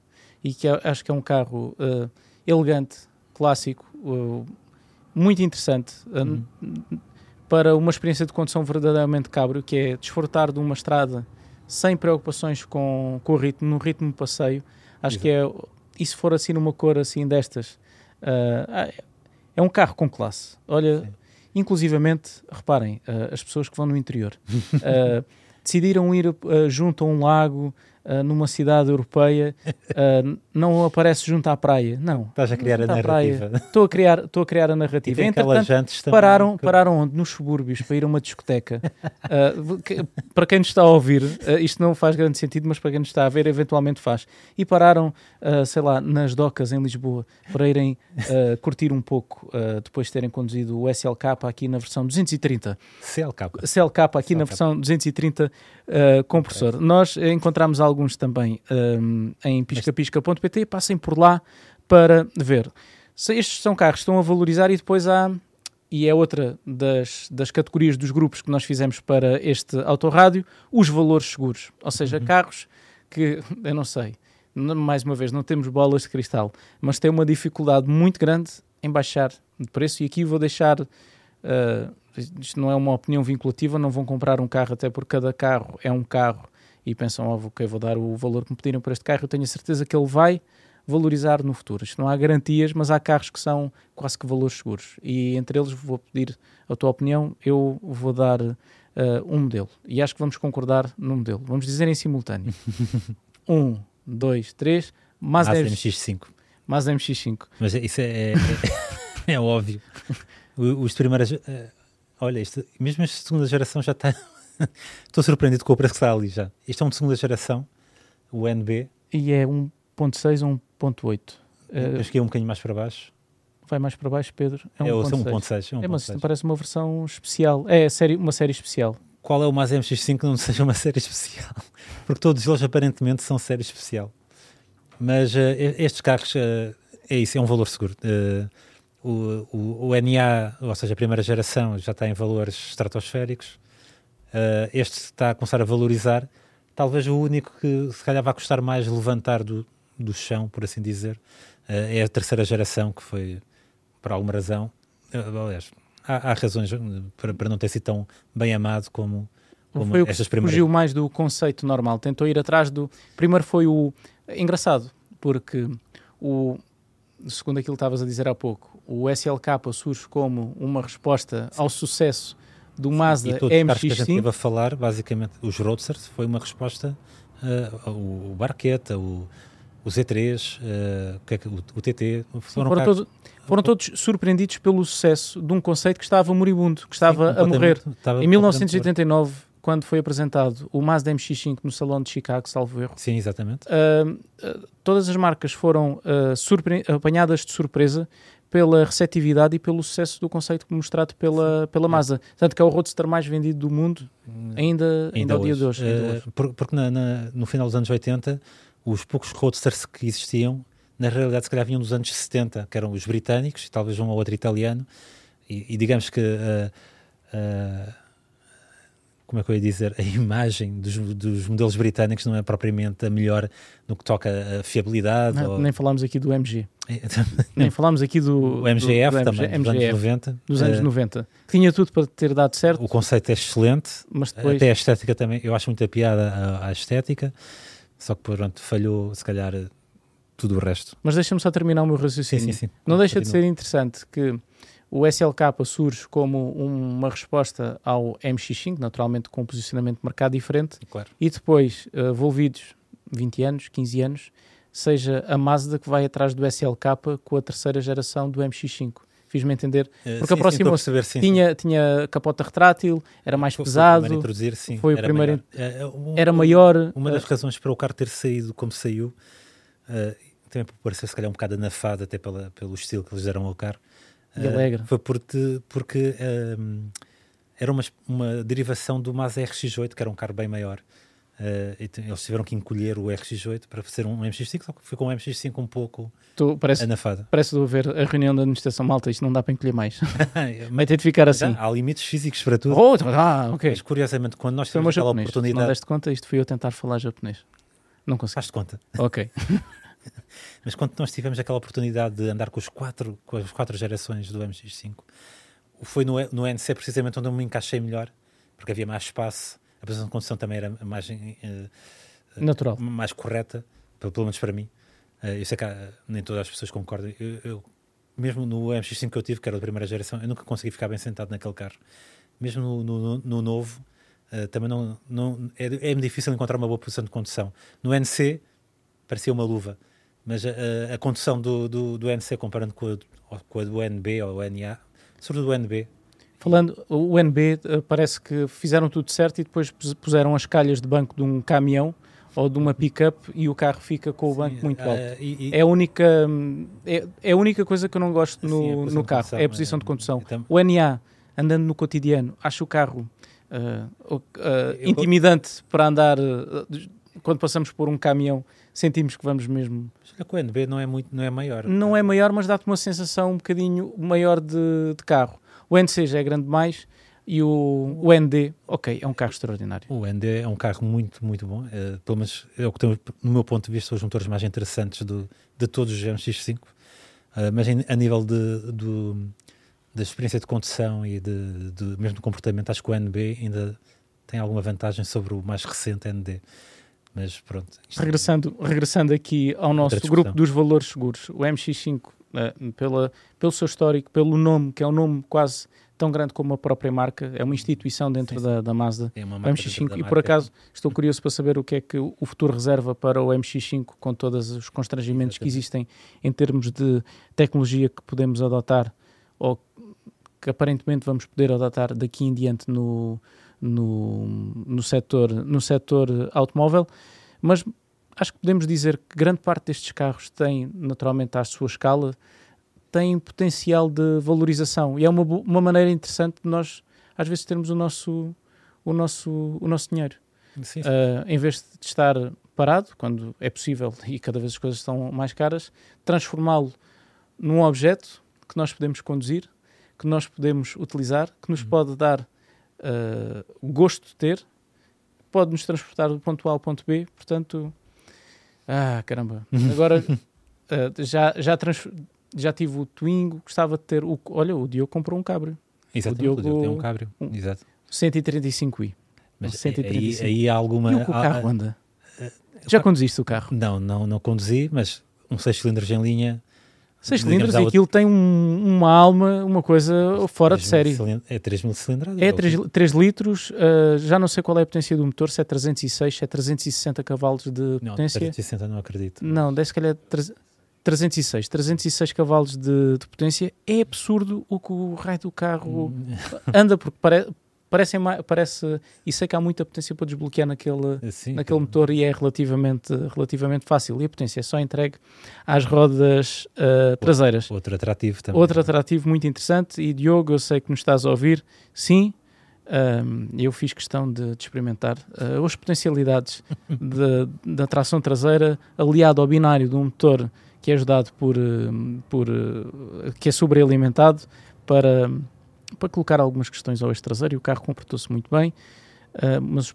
Speaker 1: e que é, acho que é um carro uh, elegante, clássico, uh, muito interessante hum. para uma experiência de condução verdadeiramente cabrio, que é desfrutar de uma estrada sem preocupações com, com o ritmo, num ritmo de passeio. Acho Exato. que é e se for assim numa cor assim destas, Uh, é um carro com classe. Olha, Sim. inclusivamente, reparem, uh, as pessoas que vão no interior uh, decidiram ir junto a um lago uh, numa cidade europeia uh, não aparece junto à praia. Não.
Speaker 2: Estás a criar a narrativa.
Speaker 1: Estou a criar, estou a criar a narrativa. E Entretanto, pararam, pararam onde? Nos subúrbios para ir a uma discoteca. Uh, que, para quem nos está a ouvir, isto não faz grande sentido, mas para quem nos está a ver, eventualmente faz. E pararam, sei lá, nas docas em Lisboa para irem curtir um pouco depois de terem conduzido o SLK aqui na versão 230.
Speaker 2: CLK.
Speaker 1: CLK aqui CLK. na versão 230 compressor. Okay. Nós encontramos algo alguns também um, em piscapisca.pt, passem por lá para ver. Se estes são carros que estão a valorizar e depois há, e é outra das, das categorias dos grupos que nós fizemos para este autorrádio, os valores seguros. Ou seja, uhum. carros que, eu não sei, mais uma vez, não temos bolas de cristal, mas tem uma dificuldade muito grande em baixar de preço e aqui vou deixar... Uh, isto não é uma opinião vinculativa, não vão comprar um carro até porque cada carro é um carro e pensam, oh, ok, vou dar o valor que me pediram por este carro, eu tenho a certeza que ele vai valorizar no futuro. Isto não há garantias, mas há carros que são quase que valores seguros. E entre eles vou pedir a tua opinião, eu vou dar uh, um modelo. E acho que vamos concordar no modelo. Vamos dizer em simultâneo. um, dois, três, Mazda,
Speaker 2: Mazda MX-5.
Speaker 1: Mazda MX-5.
Speaker 2: Mas isso é, é, é, é óbvio. Os primeiras... Uh, olha, isto, mesmo a segunda geração já está Estou surpreendido com o preço que está ali já. Isto é um de segunda geração, o NB.
Speaker 1: E é 1.6 ou 1.8.
Speaker 2: Uh, Acho que é um bocadinho mais para baixo.
Speaker 1: Vai mais para baixo, Pedro.
Speaker 2: É 1.6.
Speaker 1: É, um é, mas parece uma versão especial. É série, uma série especial.
Speaker 2: Qual é o mais MX5 que não seja uma série especial? Porque todos eles aparentemente são série especial. Mas uh, estes carros, uh, é isso, é um valor seguro. Uh, o, o, o, NA, ou seja, a primeira geração, já está em valores estratosféricos. Uh, este está a começar a valorizar. Talvez o único que se calhar vai custar mais levantar do, do chão, por assim dizer, uh, é a terceira geração, que foi, por alguma razão, uh, aliás, há, há razões para, para, não ter sido tão bem amado como, como
Speaker 1: foi estas primeiras. Fugiu mais do conceito normal, tentou ir atrás do. Primeiro foi o. Engraçado, porque o. Segundo aquilo que estavas a dizer há pouco, o SLK surge como uma resposta ao sucesso do Mazda
Speaker 2: e todos MX-5. que a gente esteve a falar, basicamente, os Roadsters foi uma resposta uh, o Barqueta, o, o Z3, uh, o, é o, TT,
Speaker 1: foram, foram, todo, foram, todos surpreendidos pelo sucesso de um conceito que estava moribundo, que estava Sim, a morrer. Estava em 1989, quando foi apresentado o Mazda MX-5 no Salão de Chicago, salvo erro.
Speaker 2: Sim, exatamente.
Speaker 1: Uh, todas as marcas foram apanhadas de surpresa pela receptividade e pelo sucesso do conceito mostrado pela, pela Mazda. Tanto que é o roadster mais vendido do mundo ainda, ainda, ainda ao dia de hoje.
Speaker 2: Uh, porque na, na, no final dos anos 80, os poucos roadsters que existiam, na realidade, se calhar vinham dos anos 70, que eram os britânicos e talvez um ou outro italiano. E, e digamos que. Uh, uh, como é que eu ia dizer, a imagem dos, dos, modelos britânicos não é propriamente a melhor no que toca a fiabilidade. Não, ou...
Speaker 1: Nem falámos aqui do MG. nem falámos aqui do,
Speaker 2: o MGF do, do também, dos anos 90.
Speaker 1: Dos anos uh, 90. Tinha tudo para ter dado certo.
Speaker 2: O conceito é excelente, mas depois... até a estética também, eu acho muita piada à, à estética, só que pronto, falhou se calhar tudo o resto.
Speaker 1: Mas deixa-me só terminar o meu raciocínio. Sim, sim, sim. Não deixa de ser interessante que o SLK surge como uma resposta ao MX5, naturalmente com um posicionamento de mercado diferente,
Speaker 2: claro.
Speaker 1: e depois, uh, envolvidos 20 anos, 15 anos, seja a Mazda que vai atrás do SLK com a terceira geração do MX5. Fiz-me entender,
Speaker 2: eh,
Speaker 1: porque aproximou-se. Tinha, tinha capota retrátil, era mais
Speaker 2: foi,
Speaker 1: pesado.
Speaker 2: Foi o introduzir, sim.
Speaker 1: Foi o era primeiro. Maior. Um, era maior.
Speaker 2: Uma das uh, razões para o carro ter saído como saiu, uh, também por parecer se calhar um bocado anafado, até pela, pelo estilo que eles deram ao carro,
Speaker 1: e alegre.
Speaker 2: Uh, foi porque, porque um, era uma, uma derivação do Mazda RX-8, que era um carro bem maior. Uh, eles tiveram que encolher o RX-8 para fazer um MX-5, só que foi com um MX-5 um pouco
Speaker 1: tu, parece,
Speaker 2: anafado.
Speaker 1: Parece ver a reunião da administração malta, isto não dá para encolher mais. Vai ter de ficar assim.
Speaker 2: há limites físicos para tudo.
Speaker 1: Oh, ah, ok.
Speaker 2: Mas curiosamente, quando nós tivemos aquela japonês. oportunidade...
Speaker 1: Não deste conta, isto fui eu tentar falar japonês. Não consegui.
Speaker 2: Faz-te conta.
Speaker 1: Ok.
Speaker 2: Mas quando nós tivemos aquela oportunidade de andar com, os quatro, com as quatro gerações do MX5, foi no, no NC precisamente onde eu me encaixei melhor, porque havia mais espaço, a posição de condução também era mais uh,
Speaker 1: natural,
Speaker 2: mais correta, pelo, menos para mim. Uh, eu sei que há, nem todas as pessoas concordam. Eu, eu, mesmo no MX5 que eu tive, que era da primeira geração, eu nunca consegui ficar bem sentado naquele carro. Mesmo no, no, no novo, uh, também não, não é, é difícil encontrar uma boa posição de condução. No NC parecia uma luva, mas a, a, condução do, do, do, NC comparando com a, com a do NB ou NA, sobretudo do NB,
Speaker 1: Falando, o NB uh, parece que fizeram tudo certo e depois puseram as calhas de banco de um caminhão ou de uma pick-up e o carro fica com o Sim, banco muito uh, alto. E, e, é, a única, é, é, a única coisa que eu não gosto no, no carro, condução, é a posição é, de condução. O NA, andando no cotidiano, acho o carro uh, uh, intimidante para andar, quando passamos por um caminhão, sentimos que vamos mesmo...
Speaker 2: Mas o NB não é, muito, não é maior.
Speaker 1: Não é maior, mas dá-te uma sensação um bocadinho maior de, de carro. O NC já é grande demais e o, o ND, ok, é um carro extraordinário.
Speaker 2: O ND é um carro muito, muito bom. É, pelo menos é o que tenho, no meu ponto de vista, são os motores mais interessantes do, de todos os MX5. Uh, eh, mas em, a nível de, do, da experiência de condução e de, de, mesmo do comportamento, acho que o NB ainda tem alguma vantagem sobre o mais recente ND. Mas pronto.
Speaker 1: Regressando, regressando aqui ao nosso grupo dos valores seguros, o MX5, uh, eh, pela, pelo seu histórico, pelo nome, que é um nome quase tão grande como a própria marca, é uma instituição dentro da, da Mazda, é uma MX5, e por acaso estou curioso para saber o que é que o futuro reserva para o MX5 com todos os constrangimentos que existem em termos de tecnologia que podemos adotar ou que aparentemente vamos poder adotar daqui em diante no, no, no, setor, no setor automóvel, mas acho que podemos dizer que grande parte destes carros tem naturalmente à sua escala têm potencial de valorização e é uma, uma maneira interessante de nós às vezes termos o nosso o nosso o nosso dinheiro sim, sim. Uh, em vez de estar parado quando é possível e cada vez as coisas estão mais caras transformá-lo num objeto que nós podemos conduzir que nós podemos utilizar que nos uhum. pode dar uh, gosto de ter pode nos transportar do ponto A ao ponto B portanto ah caramba agora uh, já já trans já tive o Twingo, gostava de ter o. Olha, o Diogo comprou um cabrio.
Speaker 2: Exatamente, o Diogo, o Diogo tem um cabrio. Um, Exato.
Speaker 1: 135i.
Speaker 2: Mas 135. Aí, aí há alguma.
Speaker 1: E o, o carro anda? Uh, já conduziste o carro?
Speaker 2: Não, não, não conduzi, mas um 6 cilindros em linha.
Speaker 1: 6 cilindros e aquilo tem um, uma alma, uma coisa fora de série.
Speaker 2: É 3 mil cilindradas?
Speaker 1: É 3, 3 litros, uh, já não sei qual é a potência do motor, se é 306, se é 360 cavalos de potência.
Speaker 2: Não, 360 não acredito.
Speaker 1: Não, deve se calhar 306, 306 cavalos de, de, potência, é absurdo o que o raio do carro hum. anda, porque pare, parece, parece, e sei que há muita potência para desbloquear naquele, Sim, naquele motor e é relativamente, relativamente fácil. E a potência é só entregue às rodas uh, traseiras.
Speaker 2: Outro atrativo também.
Speaker 1: Outro atrativo muito interessante. E Diogo, eu sei que nos estás a ouvir, sim. Um, eu fiz questão de, de experimentar uh, as potencialidades da tração traseira aliado ao binário de um motor que é ajudado por, por que é sobrealimentado para, para colocar algumas questões ao eixo traseiro e o carro comportou-se muito bem, uh, mas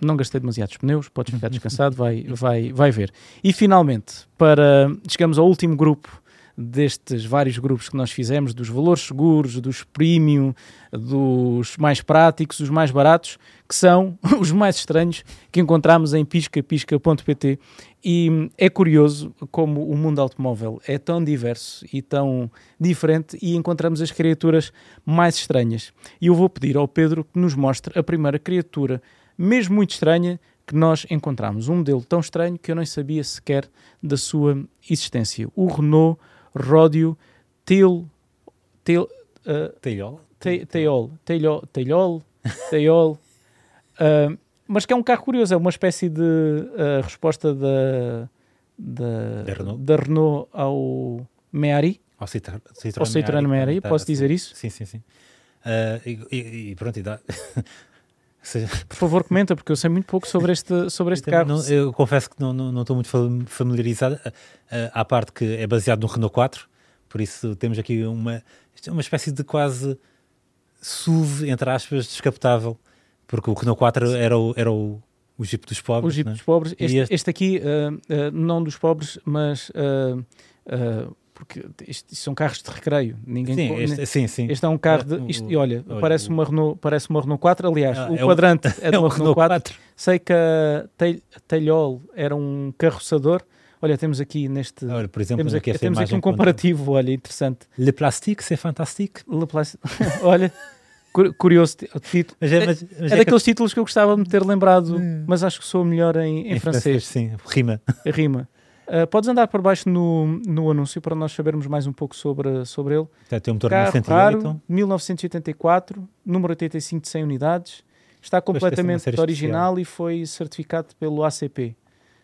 Speaker 1: não gastei demasiados pneus, podes ficar descansado, vai, vai, vai ver. E finalmente, para chegamos ao último grupo destes vários grupos que nós fizemos, dos valores seguros, dos premium, dos mais práticos, os mais baratos, que são os mais estranhos que encontramos em piscapisca.pt. E é curioso como o mundo automóvel é tão diverso e tão diferente e encontramos as criaturas mais estranhas. E eu vou pedir ao Pedro que nos mostre a primeira criatura, mesmo muito estranha, que nós encontramos. Um modelo tão estranho que eu nem sabia sequer da sua existência. O Renault Ródio, Til, Til, uh,
Speaker 2: Teilhol,
Speaker 1: Teilhol, Teilhol, Teilhol, Teilhol uh, mas que é um carro curioso, é uma espécie de uh, resposta da, da,
Speaker 2: da, Renault.
Speaker 1: da Renault ao Meari,
Speaker 2: ao Citroën,
Speaker 1: Citroën, Citroën Meari, Meari posso dizer isso?
Speaker 2: Sim, sim, sim. Uh, e, e, pronto, e dá...
Speaker 1: Por favor, comenta, porque eu sei muito pouco sobre este, sobre este carro.
Speaker 2: Não, eu confesso que não, não, não estou muito familiarizado. Uh, à parte que é baseado no Renault 4, por isso temos aqui uma, é uma espécie de quase SUV, entre aspas, descapotável, porque o Renault 4 era o, era o, o Jeep dos pobres.
Speaker 1: O Jeep é? dos pobres. Este, este... este aqui, uh, uh, não dos pobres, mas porque isto, isto são carros de recreio. Ninguém
Speaker 2: Sim, este, sim, sim.
Speaker 1: este é um carro de.
Speaker 2: O-
Speaker 1: Isto, e olha,
Speaker 2: olha,
Speaker 1: parece,
Speaker 2: o-
Speaker 1: uma Renault, parece uma Renault 4. Aliás,
Speaker 2: Ah,
Speaker 1: o
Speaker 2: é
Speaker 1: quadrante é de
Speaker 2: é um
Speaker 1: uma Renault 4.
Speaker 2: 4.
Speaker 1: Sei que a Tel- Telhol era um carroçador. Olha, temos aqui neste.
Speaker 2: Olha, por exemplo,
Speaker 1: temos aqui, temos aqui um
Speaker 2: com-
Speaker 1: comparativo, olha, interessante.
Speaker 2: Le plastique, c'est fantastique.
Speaker 1: Le Place- olha, cu- curioso o título.
Speaker 2: Mas é,
Speaker 1: É-
Speaker 2: mas, mas
Speaker 1: É
Speaker 2: é que-
Speaker 1: daqueles títulos que eu gostava de me ter lembrado,
Speaker 2: Hum.
Speaker 1: mas acho que sou melhor em, em francês.
Speaker 2: Sim, rima.
Speaker 1: Rima. Ah, podes andar para baixo no, no anúncio para nós sabermos mais um pouco sobre, sobre ele.
Speaker 2: Tem um motor
Speaker 1: Carro
Speaker 2: 908.
Speaker 1: raro, 1984, número 85 de 100 unidades. Está
Speaker 2: uma
Speaker 1: completamente original e foi certificado pelo ACP.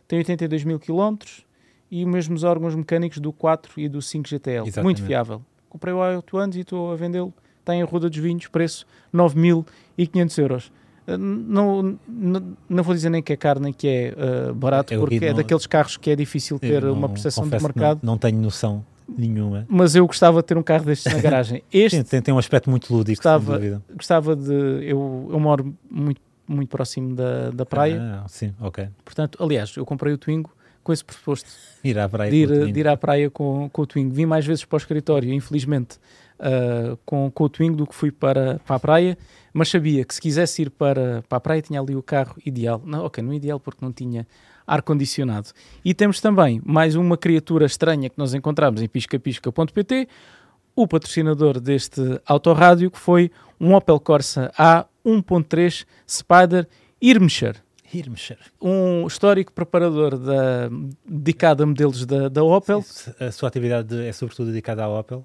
Speaker 1: Tem 82 mil quilómetros e os mesmos órgãos mecânicos do 4 e do 5 GTL.
Speaker 2: Exatamente.
Speaker 1: Muito fiável. Comprei o há 8 anos e estou a vendê-lo. Está em Ruda dos Vinhos, preço 9.500 euros. Ah, Não, não, não vou dizer nem que é caro nem que é ah, barato,
Speaker 2: Eu
Speaker 1: porque
Speaker 2: vi,
Speaker 1: é
Speaker 2: não-
Speaker 1: daqueles carros que é difícil ter
Speaker 2: Eu
Speaker 1: uma
Speaker 2: não-
Speaker 1: percepção de mercado.
Speaker 2: Não, não tenho noção nenhuma.
Speaker 1: Mas eu gostava de ter um carro destes na garagem. Este
Speaker 2: Sim, tem, tem um aspecto muito lúdico, dúvida.
Speaker 1: gostava de. Eu, eu moro muito, muito próximo da, da praia,
Speaker 2: Ah, sim, ok.
Speaker 1: portanto, aliás, eu comprei o Twingo com esse pressuposto
Speaker 2: Ir à praia.
Speaker 1: de ir, de ir à praia com, com o Twingo. Vim mais vezes para o escritório, infelizmente, ah, com, com o Twingo do que fui para, para a praia, mas sabia que se quisesse ir para, para a praia tinha ali o carro ideal. Não, ok, não ideal porque não tinha ar-condicionado. E temos também mais uma criatura estranha que nós encontramos em piscapisca.pt, o patrocinador deste autorrádio, que foi um Opel Corsa A 1.3 Spider Irmscher
Speaker 2: Irmscher.
Speaker 1: um histórico preparador da, dedicado a modelos da, da Opel
Speaker 2: A sua atividade é sobretudo dedicada à Opel.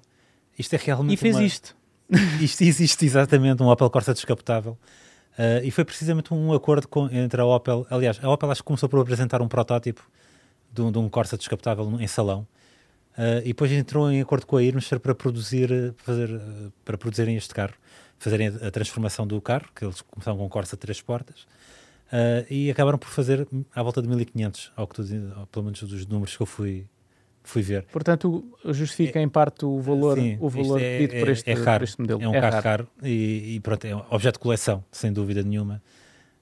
Speaker 2: Isto é realmente
Speaker 1: e fez
Speaker 2: uma-
Speaker 1: isto.
Speaker 2: Isto existe exatamente, um Opel Corsa descapotável. Uh, e foi precisamente um acordo com- entre a Opel. Aliás, a Opel acho que começou por apresentar um protótipo de um, de um Corsa descapotável em salão. Uh, e depois entrou em acordo com a Irmscher para produzir, fazer, uh, para produzirem este carro, fazerem a, transformação do carro, que eles começaram com um Corsa de três portas, uh, e acabaram por fazer à volta de 1500, ao que tu, pelo menos dos números que eu fui, fui ver.
Speaker 1: Portanto, justifica em parte o valor,
Speaker 2: Sim,
Speaker 1: o valor
Speaker 2: é-
Speaker 1: pedido por
Speaker 2: é-
Speaker 1: este,
Speaker 2: é
Speaker 1: por
Speaker 2: raro.
Speaker 1: este modelo.
Speaker 2: É um carro caro e, e pronto, é um objeto de coleção, sem dúvida nenhuma.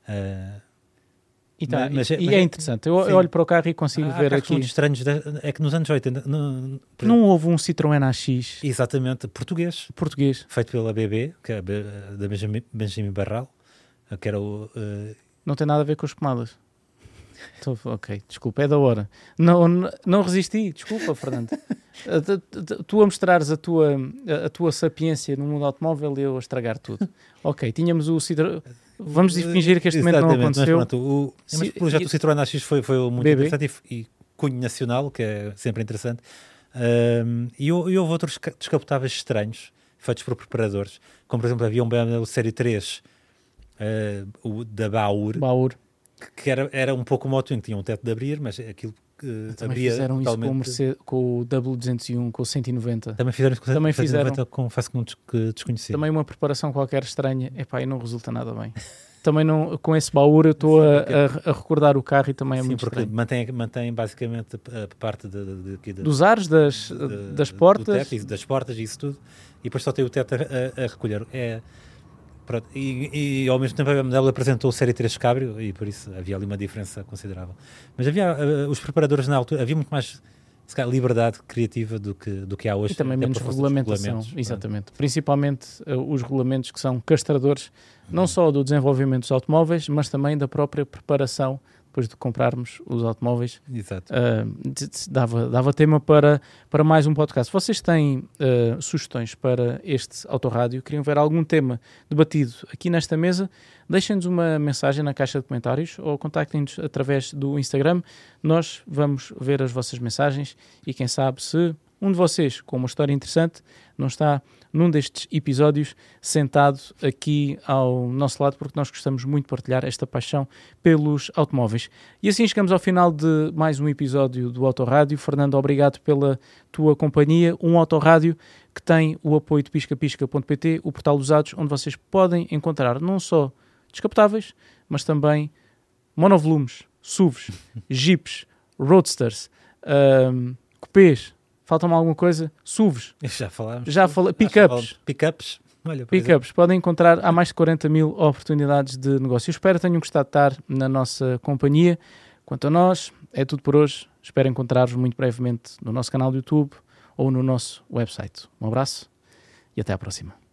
Speaker 2: Uh,
Speaker 1: E, tá,
Speaker 2: Mas- mas
Speaker 1: e-
Speaker 2: é-
Speaker 1: e é
Speaker 2: é-
Speaker 1: interessante. Eu, eu olho para o carro e consigo ver aqui.
Speaker 2: estranhos, da- é que nos anos 80, no- por
Speaker 1: Não houve um Citroën AX
Speaker 2: exatamente, português,
Speaker 1: português.
Speaker 2: feito pela BB, que é da Benjamin, Benjamin Barral, que era o... uh,
Speaker 1: Não tem nada a ver com as pomadas. Tô- ok, desculpa, é da hora. Não, não, não resisti, desculpa, Fernando. Uh, tu- a mostrares a tua, a- tua sapiência no mundo automóvel e eu a estragar tudo. Ok, tínhamos o Citroën. Vamos fingir que este momento não
Speaker 2: Exatamente, mas
Speaker 1: aconteceu.
Speaker 2: pronto, o, mas o projeto do Citroën AX foi, foi muito
Speaker 1: BB.
Speaker 2: interessante e e, cunho nacional, que é sempre interessante. Um, e, e houve outros ca- descapotáveis estranhos, feitos por preparadores, como por exemplo havia um BMW Série 3 uh, o da Baur,
Speaker 1: Baur.
Speaker 2: Que- que era, era um pouco como o Twingo, tinha um teto de abrir, mas aquilo que
Speaker 1: Também
Speaker 2: abria
Speaker 1: fizeram isso com o,
Speaker 2: totalmente...
Speaker 1: Mercedes, com o W201, com o 190.
Speaker 2: Também fizeram isso com o
Speaker 1: Também
Speaker 2: 190,
Speaker 1: fizeram.
Speaker 2: confesso que não que desconheci.
Speaker 1: Também uma preparação qualquer estranha. Epá, e não resulta nada bem. Também não, com esse baú eu estou a, a- a recordar o carro e também é
Speaker 2: Sim,
Speaker 1: muito
Speaker 2: porque
Speaker 1: estranho.
Speaker 2: mantém, mantém basicamente a, a parte de, de, de, de-
Speaker 1: Dos ares, das, das
Speaker 2: do
Speaker 1: portas.
Speaker 2: teto das portas e isso tudo, e depois só tem o teto a, recolher. É, e, e ao mesmo tempo a BMW apresentou o Série 3 Cabrio e por isso havia ali uma diferença considerável. Mas havia eh, os preparadores na altura, havia muito mais calhar, liberdade criativa do que, do que há hoje.
Speaker 1: E também menos regulamentação,
Speaker 2: pronto.
Speaker 1: exatamente. Principalmente eh, os regulamentos que são castradores, não só do desenvolvimento dos automóveis, mas também da própria preparação, depois de comprarmos os automóveis.
Speaker 2: Exato.
Speaker 1: Uh, dava, dava tema para, para mais um podcast. Vocês têm uh, sugestões para este autorrádio? Queriam ver algum tema debatido aqui nesta mesa? Deixem-nos uma mensagem na caixa de comentários ou contactem-nos através do Instagram. Nós vamos ver as vossas mensagens e quem sabe se um de vocês com uma história interessante não está num destes episódios sentado aqui ao nosso lado porque nós gostamos muito de partilhar esta paixão pelos automóveis. E assim chegamos ao final de mais um episódio do Autorádio. Fernando, obrigado pela tua companhia. Um Autorádio que tem o apoio de piscapisca.pt, o portal dos usados, onde vocês podem encontrar não só descapotáveis, mas também monovolumes, SUVs, Jeeps, Roadsters, ahm, cupês. Falta-me alguma coisa? SUVs.
Speaker 2: Já falámos.
Speaker 1: Já falei. Pickups.
Speaker 2: Pickups.
Speaker 1: Pickups. Podem encontrar há mais de 40 mil oportunidades de negócio. Eu espero que tenham gostado de estar na nossa companhia. Quanto a nós, é tudo por hoje. Espero encontrar-vos muito brevemente no nosso canal do YouTube ou no nosso website. Um abraço e até à próxima.